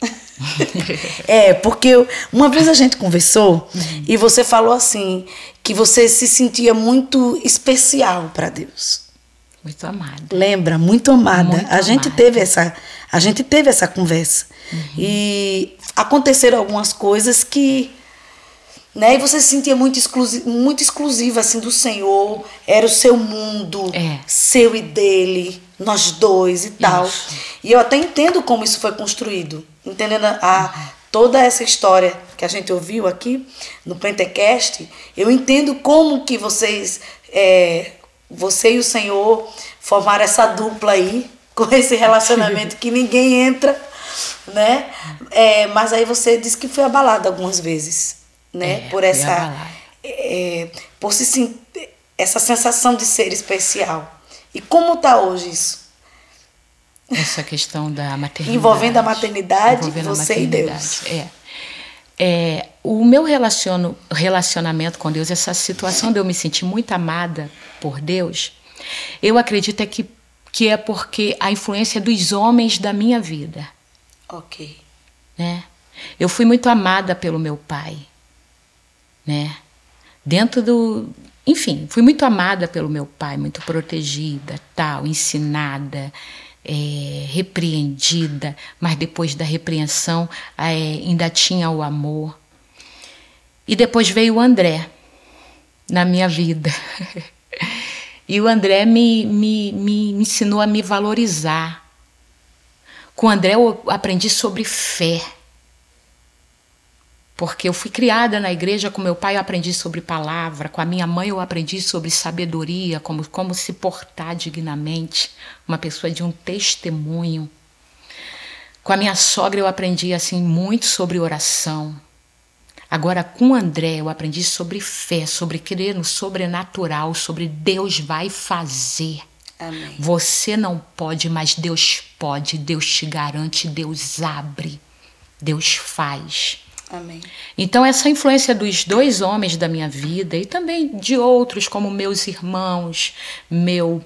(laughs) é, porque uma vez a gente conversou uhum. e você falou assim que você se sentia muito especial para Deus. Muito amada. Lembra? Muito amada. Muito a gente amada. teve essa a gente teve essa conversa. Uhum. E aconteceram algumas coisas que né? E você se sentia muito, exclusiva, muito exclusiva assim do Senhor, era o seu mundo, é. seu e dele, nós dois e tal. Isso. E eu até entendo como isso foi construído, entendendo a toda essa história que a gente ouviu aqui no Pentecast, eu entendo como que vocês, é, você e o Senhor formaram essa dupla aí (laughs) com esse relacionamento que ninguém entra né? É, mas aí você disse que foi abalada algumas vezes, né? É, por essa, é, por se sen- essa sensação de ser especial. E como tá hoje isso? Essa questão da maternidade. Envolvendo a maternidade, Envolvendo a você e maternidade, Deus. É. É, o meu relaciono, relacionamento com Deus, essa situação de eu me sentir muito amada por Deus, eu acredito é que, que é porque a influência dos homens da minha vida. Ok. né? Eu fui muito amada pelo meu pai, né? Dentro do, enfim, fui muito amada pelo meu pai, muito protegida, tal, ensinada, é, repreendida, mas depois da repreensão é, ainda tinha o amor. E depois veio o André na minha vida. (laughs) E o André me, me, me ensinou a me valorizar. Com o André eu aprendi sobre fé. Porque eu fui criada na igreja com meu pai, eu aprendi sobre palavra, com a minha mãe eu aprendi sobre sabedoria, como, como se portar dignamente, uma pessoa de um testemunho. Com a minha sogra eu aprendi assim muito sobre oração. Agora com o André eu aprendi sobre fé, sobre crer no sobrenatural, sobre Deus vai fazer. Amém. Você não pode, mas Deus pode. Deus te garante, Deus abre, Deus faz. Amém. Então, essa influência dos dois homens da minha vida e também de outros, como meus irmãos, meu,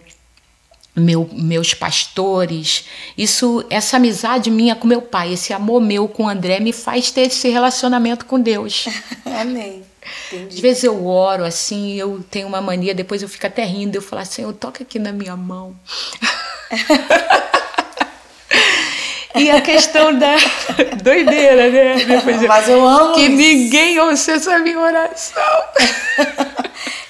meu, meus pastores, isso, essa amizade minha com meu pai, esse amor meu com o André me faz ter esse relacionamento com Deus. (laughs) Amém. Às Entendi. vezes eu oro assim, eu tenho uma mania, depois eu fico até rindo, eu falo assim, eu toca aqui na minha mão. (laughs) e a questão da doideira, né? Depois Mas eu amo que ninguém ouça essa minha oração. (laughs)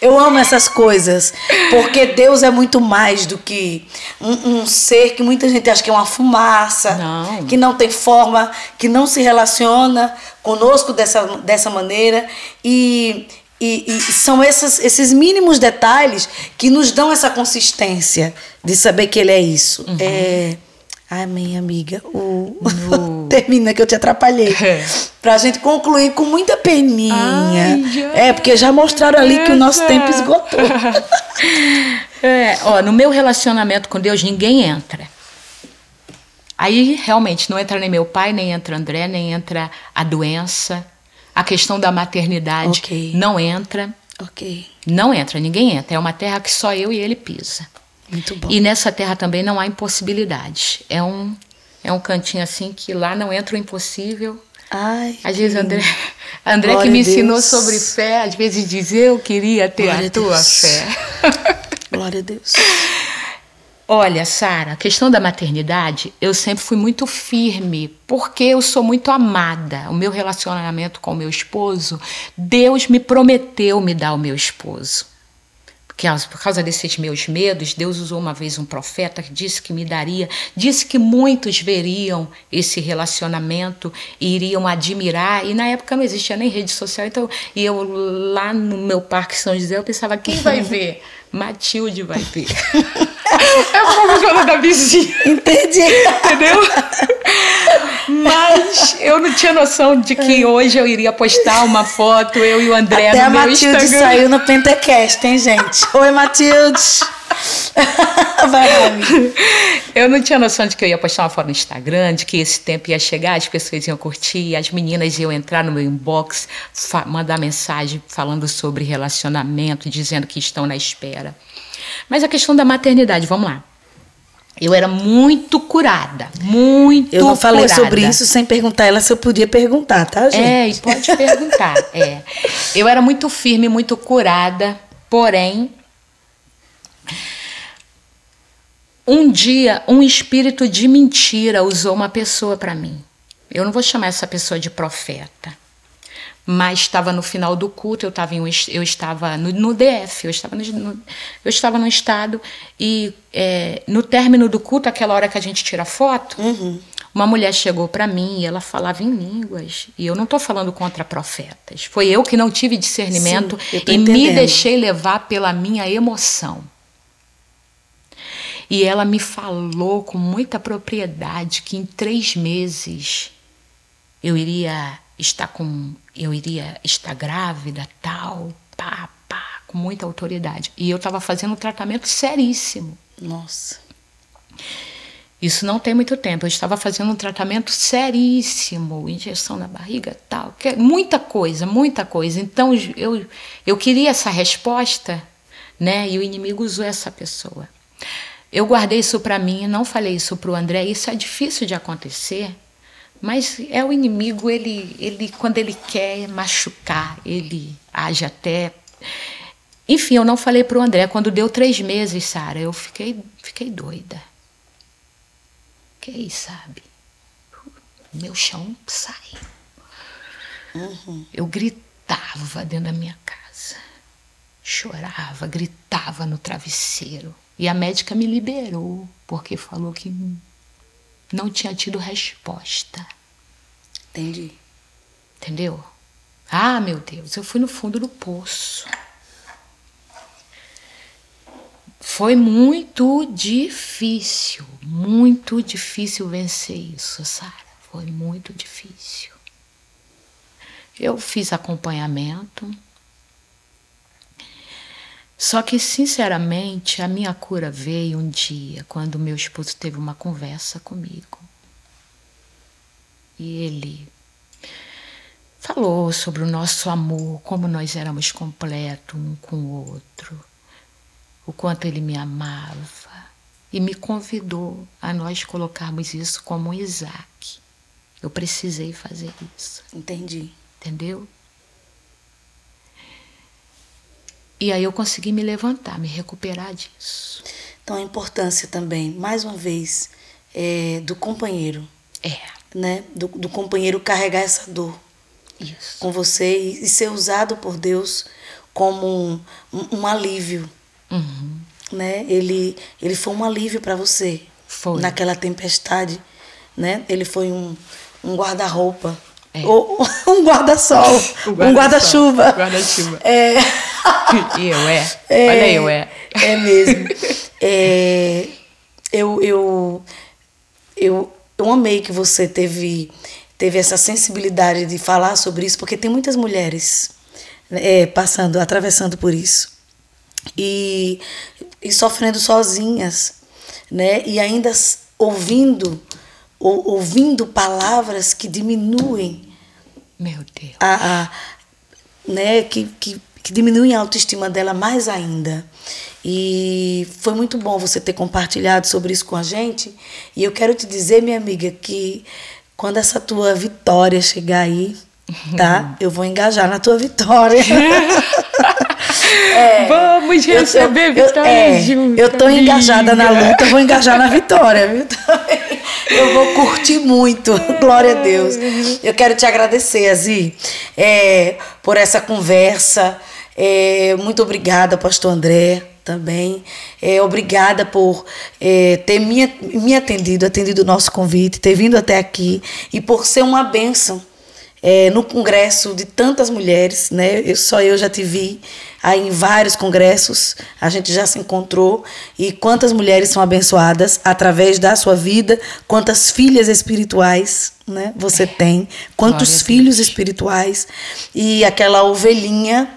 Eu amo essas coisas, porque Deus é muito mais do que um, um ser que muita gente acha que é uma fumaça, Não. que não tem forma, que não se relaciona conosco dessa, dessa maneira. E, e, e são essas, esses mínimos detalhes que nos dão essa consistência de saber que Ele é isso. Uhum. É... Ai, minha amiga, o... No- (laughs) termina que eu te atrapalhei. É. Pra gente concluir com muita peninha. Ai, é, porque já mostraram ali que o nosso tempo esgotou. (laughs) É, ó, no meu relacionamento com Deus, ninguém entra. Aí, realmente, não entra nem meu pai, nem entra André, nem entra a doença. A questão da maternidade Ok. não entra. ok, Não entra, ninguém entra. É uma terra que só eu e ele pisa. Muito bom. E nessa terra também não há impossibilidades. É um, é um cantinho assim que lá não entra o impossível. Ai, Às vezes lindo. (laughs) André, André Glória que me ensinou sobre fé, às vezes diz eu queria ter Glória a a tua Deus. fé. (laughs) Glória a Deus. Olha, Sara, a questão da maternidade, eu sempre fui muito firme, porque eu sou muito amada. O meu relacionamento com o meu esposo, Deus me prometeu me dar o meu esposo. Porque por causa desses meus medos, Deus usou uma vez um profeta que disse que me daria, disse que muitos veriam esse relacionamento e iriam admirar. E na época não existia nem rede social, então e eu lá no meu Parque São José, eu pensava, quem vai (laughs) ver? Matilde vai ver. (laughs) é o problema da vizinha Entendi. entendeu? Mas eu não tinha noção de que hoje eu iria postar uma foto, eu e o André Até a no meu Matilde Instagram. saiu no Pentecast, hein, gente? Oi, Matilde. (laughs) Vai. Eu não tinha noção de que eu ia postar uma foto no Instagram, de que esse tempo ia chegar, as pessoas iam curtir, as meninas iam entrar no meu inbox, mandar mensagem falando sobre relacionamento, dizendo que estão na espera. Mas a questão da maternidade, vamos lá. Eu era muito curada, muito Eu não falei curada. sobre isso sem perguntar ela se eu podia perguntar, tá, gente? É, e pode perguntar. (laughs) é. Eu era muito firme, muito curada, porém. Um dia, um espírito de mentira usou uma pessoa para mim. Eu não vou chamar essa pessoa de profeta, mas estava no final do culto, eu estava, em um eu estava no, no DF, eu estava no, eu estava no estado, e é, no término do culto, aquela hora que a gente tira foto, uma mulher chegou para mim e ela falava em línguas. E eu não estou falando contra profetas. Foi eu que não tive discernimento Sim, e me entendendo. deixei levar pela minha emoção. E ela me falou com muita propriedade que em três meses eu iria estar com, eu iria estar grávida, tal, pá, pá, com muita autoridade. E eu estava fazendo um tratamento seríssimo. Nossa. Isso não tem muito tempo. Eu estava fazendo um tratamento seríssimo, injeção na barriga, tal, que, é muita coisa, muita coisa. Então eu, eu queria essa resposta, né? E o inimigo usou essa pessoa. Eu guardei isso para mim, não falei isso para o André. Isso é difícil de acontecer, mas é o inimigo. Ele, ele, quando ele quer machucar, ele age até. Enfim, eu não falei para o André. Quando deu três meses, Sara, eu fiquei, fiquei doida. Fiquei, sabe? Meu chão saiu. Uhum. Eu gritava dentro da minha casa. Chorava, gritava no travesseiro. E a médica me liberou, porque falou que não tinha tido resposta. Entendi. Entendeu? Ah, meu Deus, eu fui no fundo do poço. Foi muito difícil, muito difícil vencer isso, Sara. Foi muito difícil. Eu fiz acompanhamento, só que, sinceramente, a minha cura veio um dia quando meu esposo teve uma conversa comigo. E ele falou sobre o nosso amor, como nós éramos completos um com o outro, o quanto ele me amava. E me convidou a nós colocarmos isso como um Isaac. Eu precisei fazer isso. Entendi. Entendeu? E aí eu consegui me levantar, me recuperar disso. Então a importância também, mais uma vez, é do companheiro. É. Né? Do, do companheiro carregar essa dor Isso. com você e, e ser usado por Deus como um, um, um alívio. Uhum. Né? Ele, ele foi um alívio para você Foi. naquela tempestade. Né? Ele foi um, um guarda-roupa. É. Ou (laughs) um (laughs) guarda-sol. um guarda-chuva. Guarda-chuva. É. (laughs) E eu é. Olha eu é. É mesmo. (laughs) É, eu, eu, eu, eu amei que você teve, teve essa sensibilidade de falar sobre isso, porque tem muitas mulheres é, passando, atravessando por isso. E, e sofrendo sozinhas, né? E ainda ouvindo, ou, ouvindo palavras que diminuem Meu Deus. a, a- né, que, que, que diminuem a autoestima dela mais ainda. E foi muito bom você ter compartilhado sobre isso com a gente. E eu quero te dizer, minha amiga, que quando essa tua vitória chegar aí, tá? (laughs) Eu vou engajar na tua vitória. (laughs) Vamos Eu tô- receber eu- vitória é, junto. Eu tô engajada na amiga. luta, eu vou engajar na vitória, viu? (laughs) Eu vou curtir muito, glória a Deus. Eu quero te agradecer, Azi, é, por essa conversa. É, muito obrigada, pastor André, também. É, obrigada por é, ter me, me atendido, atendido o nosso convite, ter vindo até aqui e por ser uma bênção é, no congresso de tantas mulheres, né? Eu, só eu já te vi aí em vários congressos, a gente já se encontrou e quantas mulheres são abençoadas através da sua vida, quantas filhas espirituais, né? Você tem, quantos Glória filhos espirituais e aquela ovelhinha,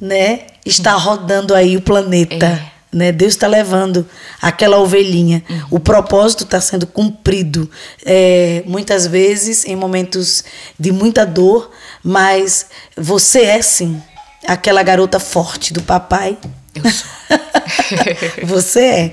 né? Está rodando aí o planeta. É. Né? Deus está levando aquela ovelhinha. O propósito está sendo cumprido. É, muitas vezes em momentos de muita dor, mas você é sim aquela garota forte do papai. Eu sou. (laughs) (laughs) Você é,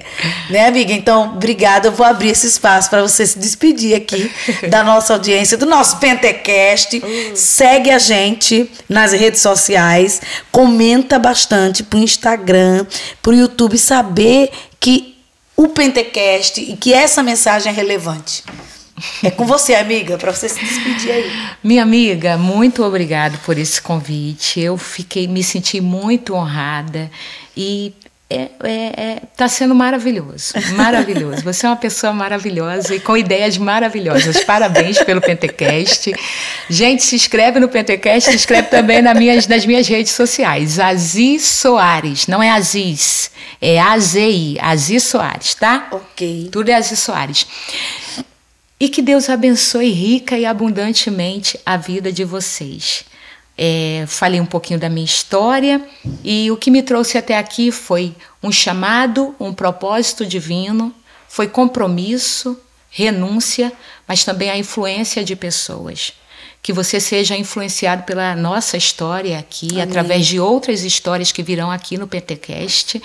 né, amiga? Então, obrigada. Eu vou abrir esse espaço para você se despedir aqui (laughs) da nossa audiência, do nosso Pentecast. Segue a gente nas redes sociais, comenta bastante pro Instagram, pro YouTube saber que o Pentecast e que essa mensagem é relevante. É com você, amiga, para você se despedir aí. Minha amiga, muito obrigada por esse convite. Eu fiquei, me senti muito honrada e é, é, tá sendo maravilhoso, maravilhoso. Você é uma pessoa maravilhosa e com ideias maravilhosas. Parabéns pelo Pentecast. Gente, se inscreve no Pentecast, se inscreve também nas minhas, nas minhas redes sociais. Aziz Soares, não é Aziz, é AZI, Aziz Soares, tá? Ok. Tudo é Aziz Soares. E que Deus abençoe rica e abundantemente a vida de vocês. É, falei um pouquinho da minha história e o que me trouxe até aqui foi um chamado, um propósito divino, foi compromisso, renúncia, mas também a influência de pessoas. Que você seja influenciado pela nossa história aqui, Amém. através de outras histórias que virão aqui no Pentecast,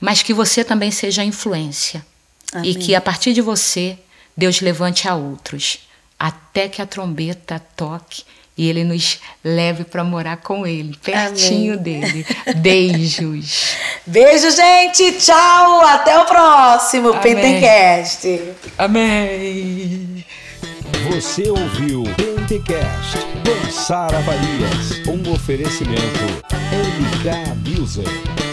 mas que você também seja influência. Amém. E que a partir de você, Deus levante a outros, até que a trombeta toque e ele nos leve para morar com ele, pertinho Amém. dele. Beijos. (laughs) Beijo, gente. Tchau. Até o próximo Amém. Pentecast. Amém. Você ouviu Pentecast com Sara Farias, um oferecimento MK Music.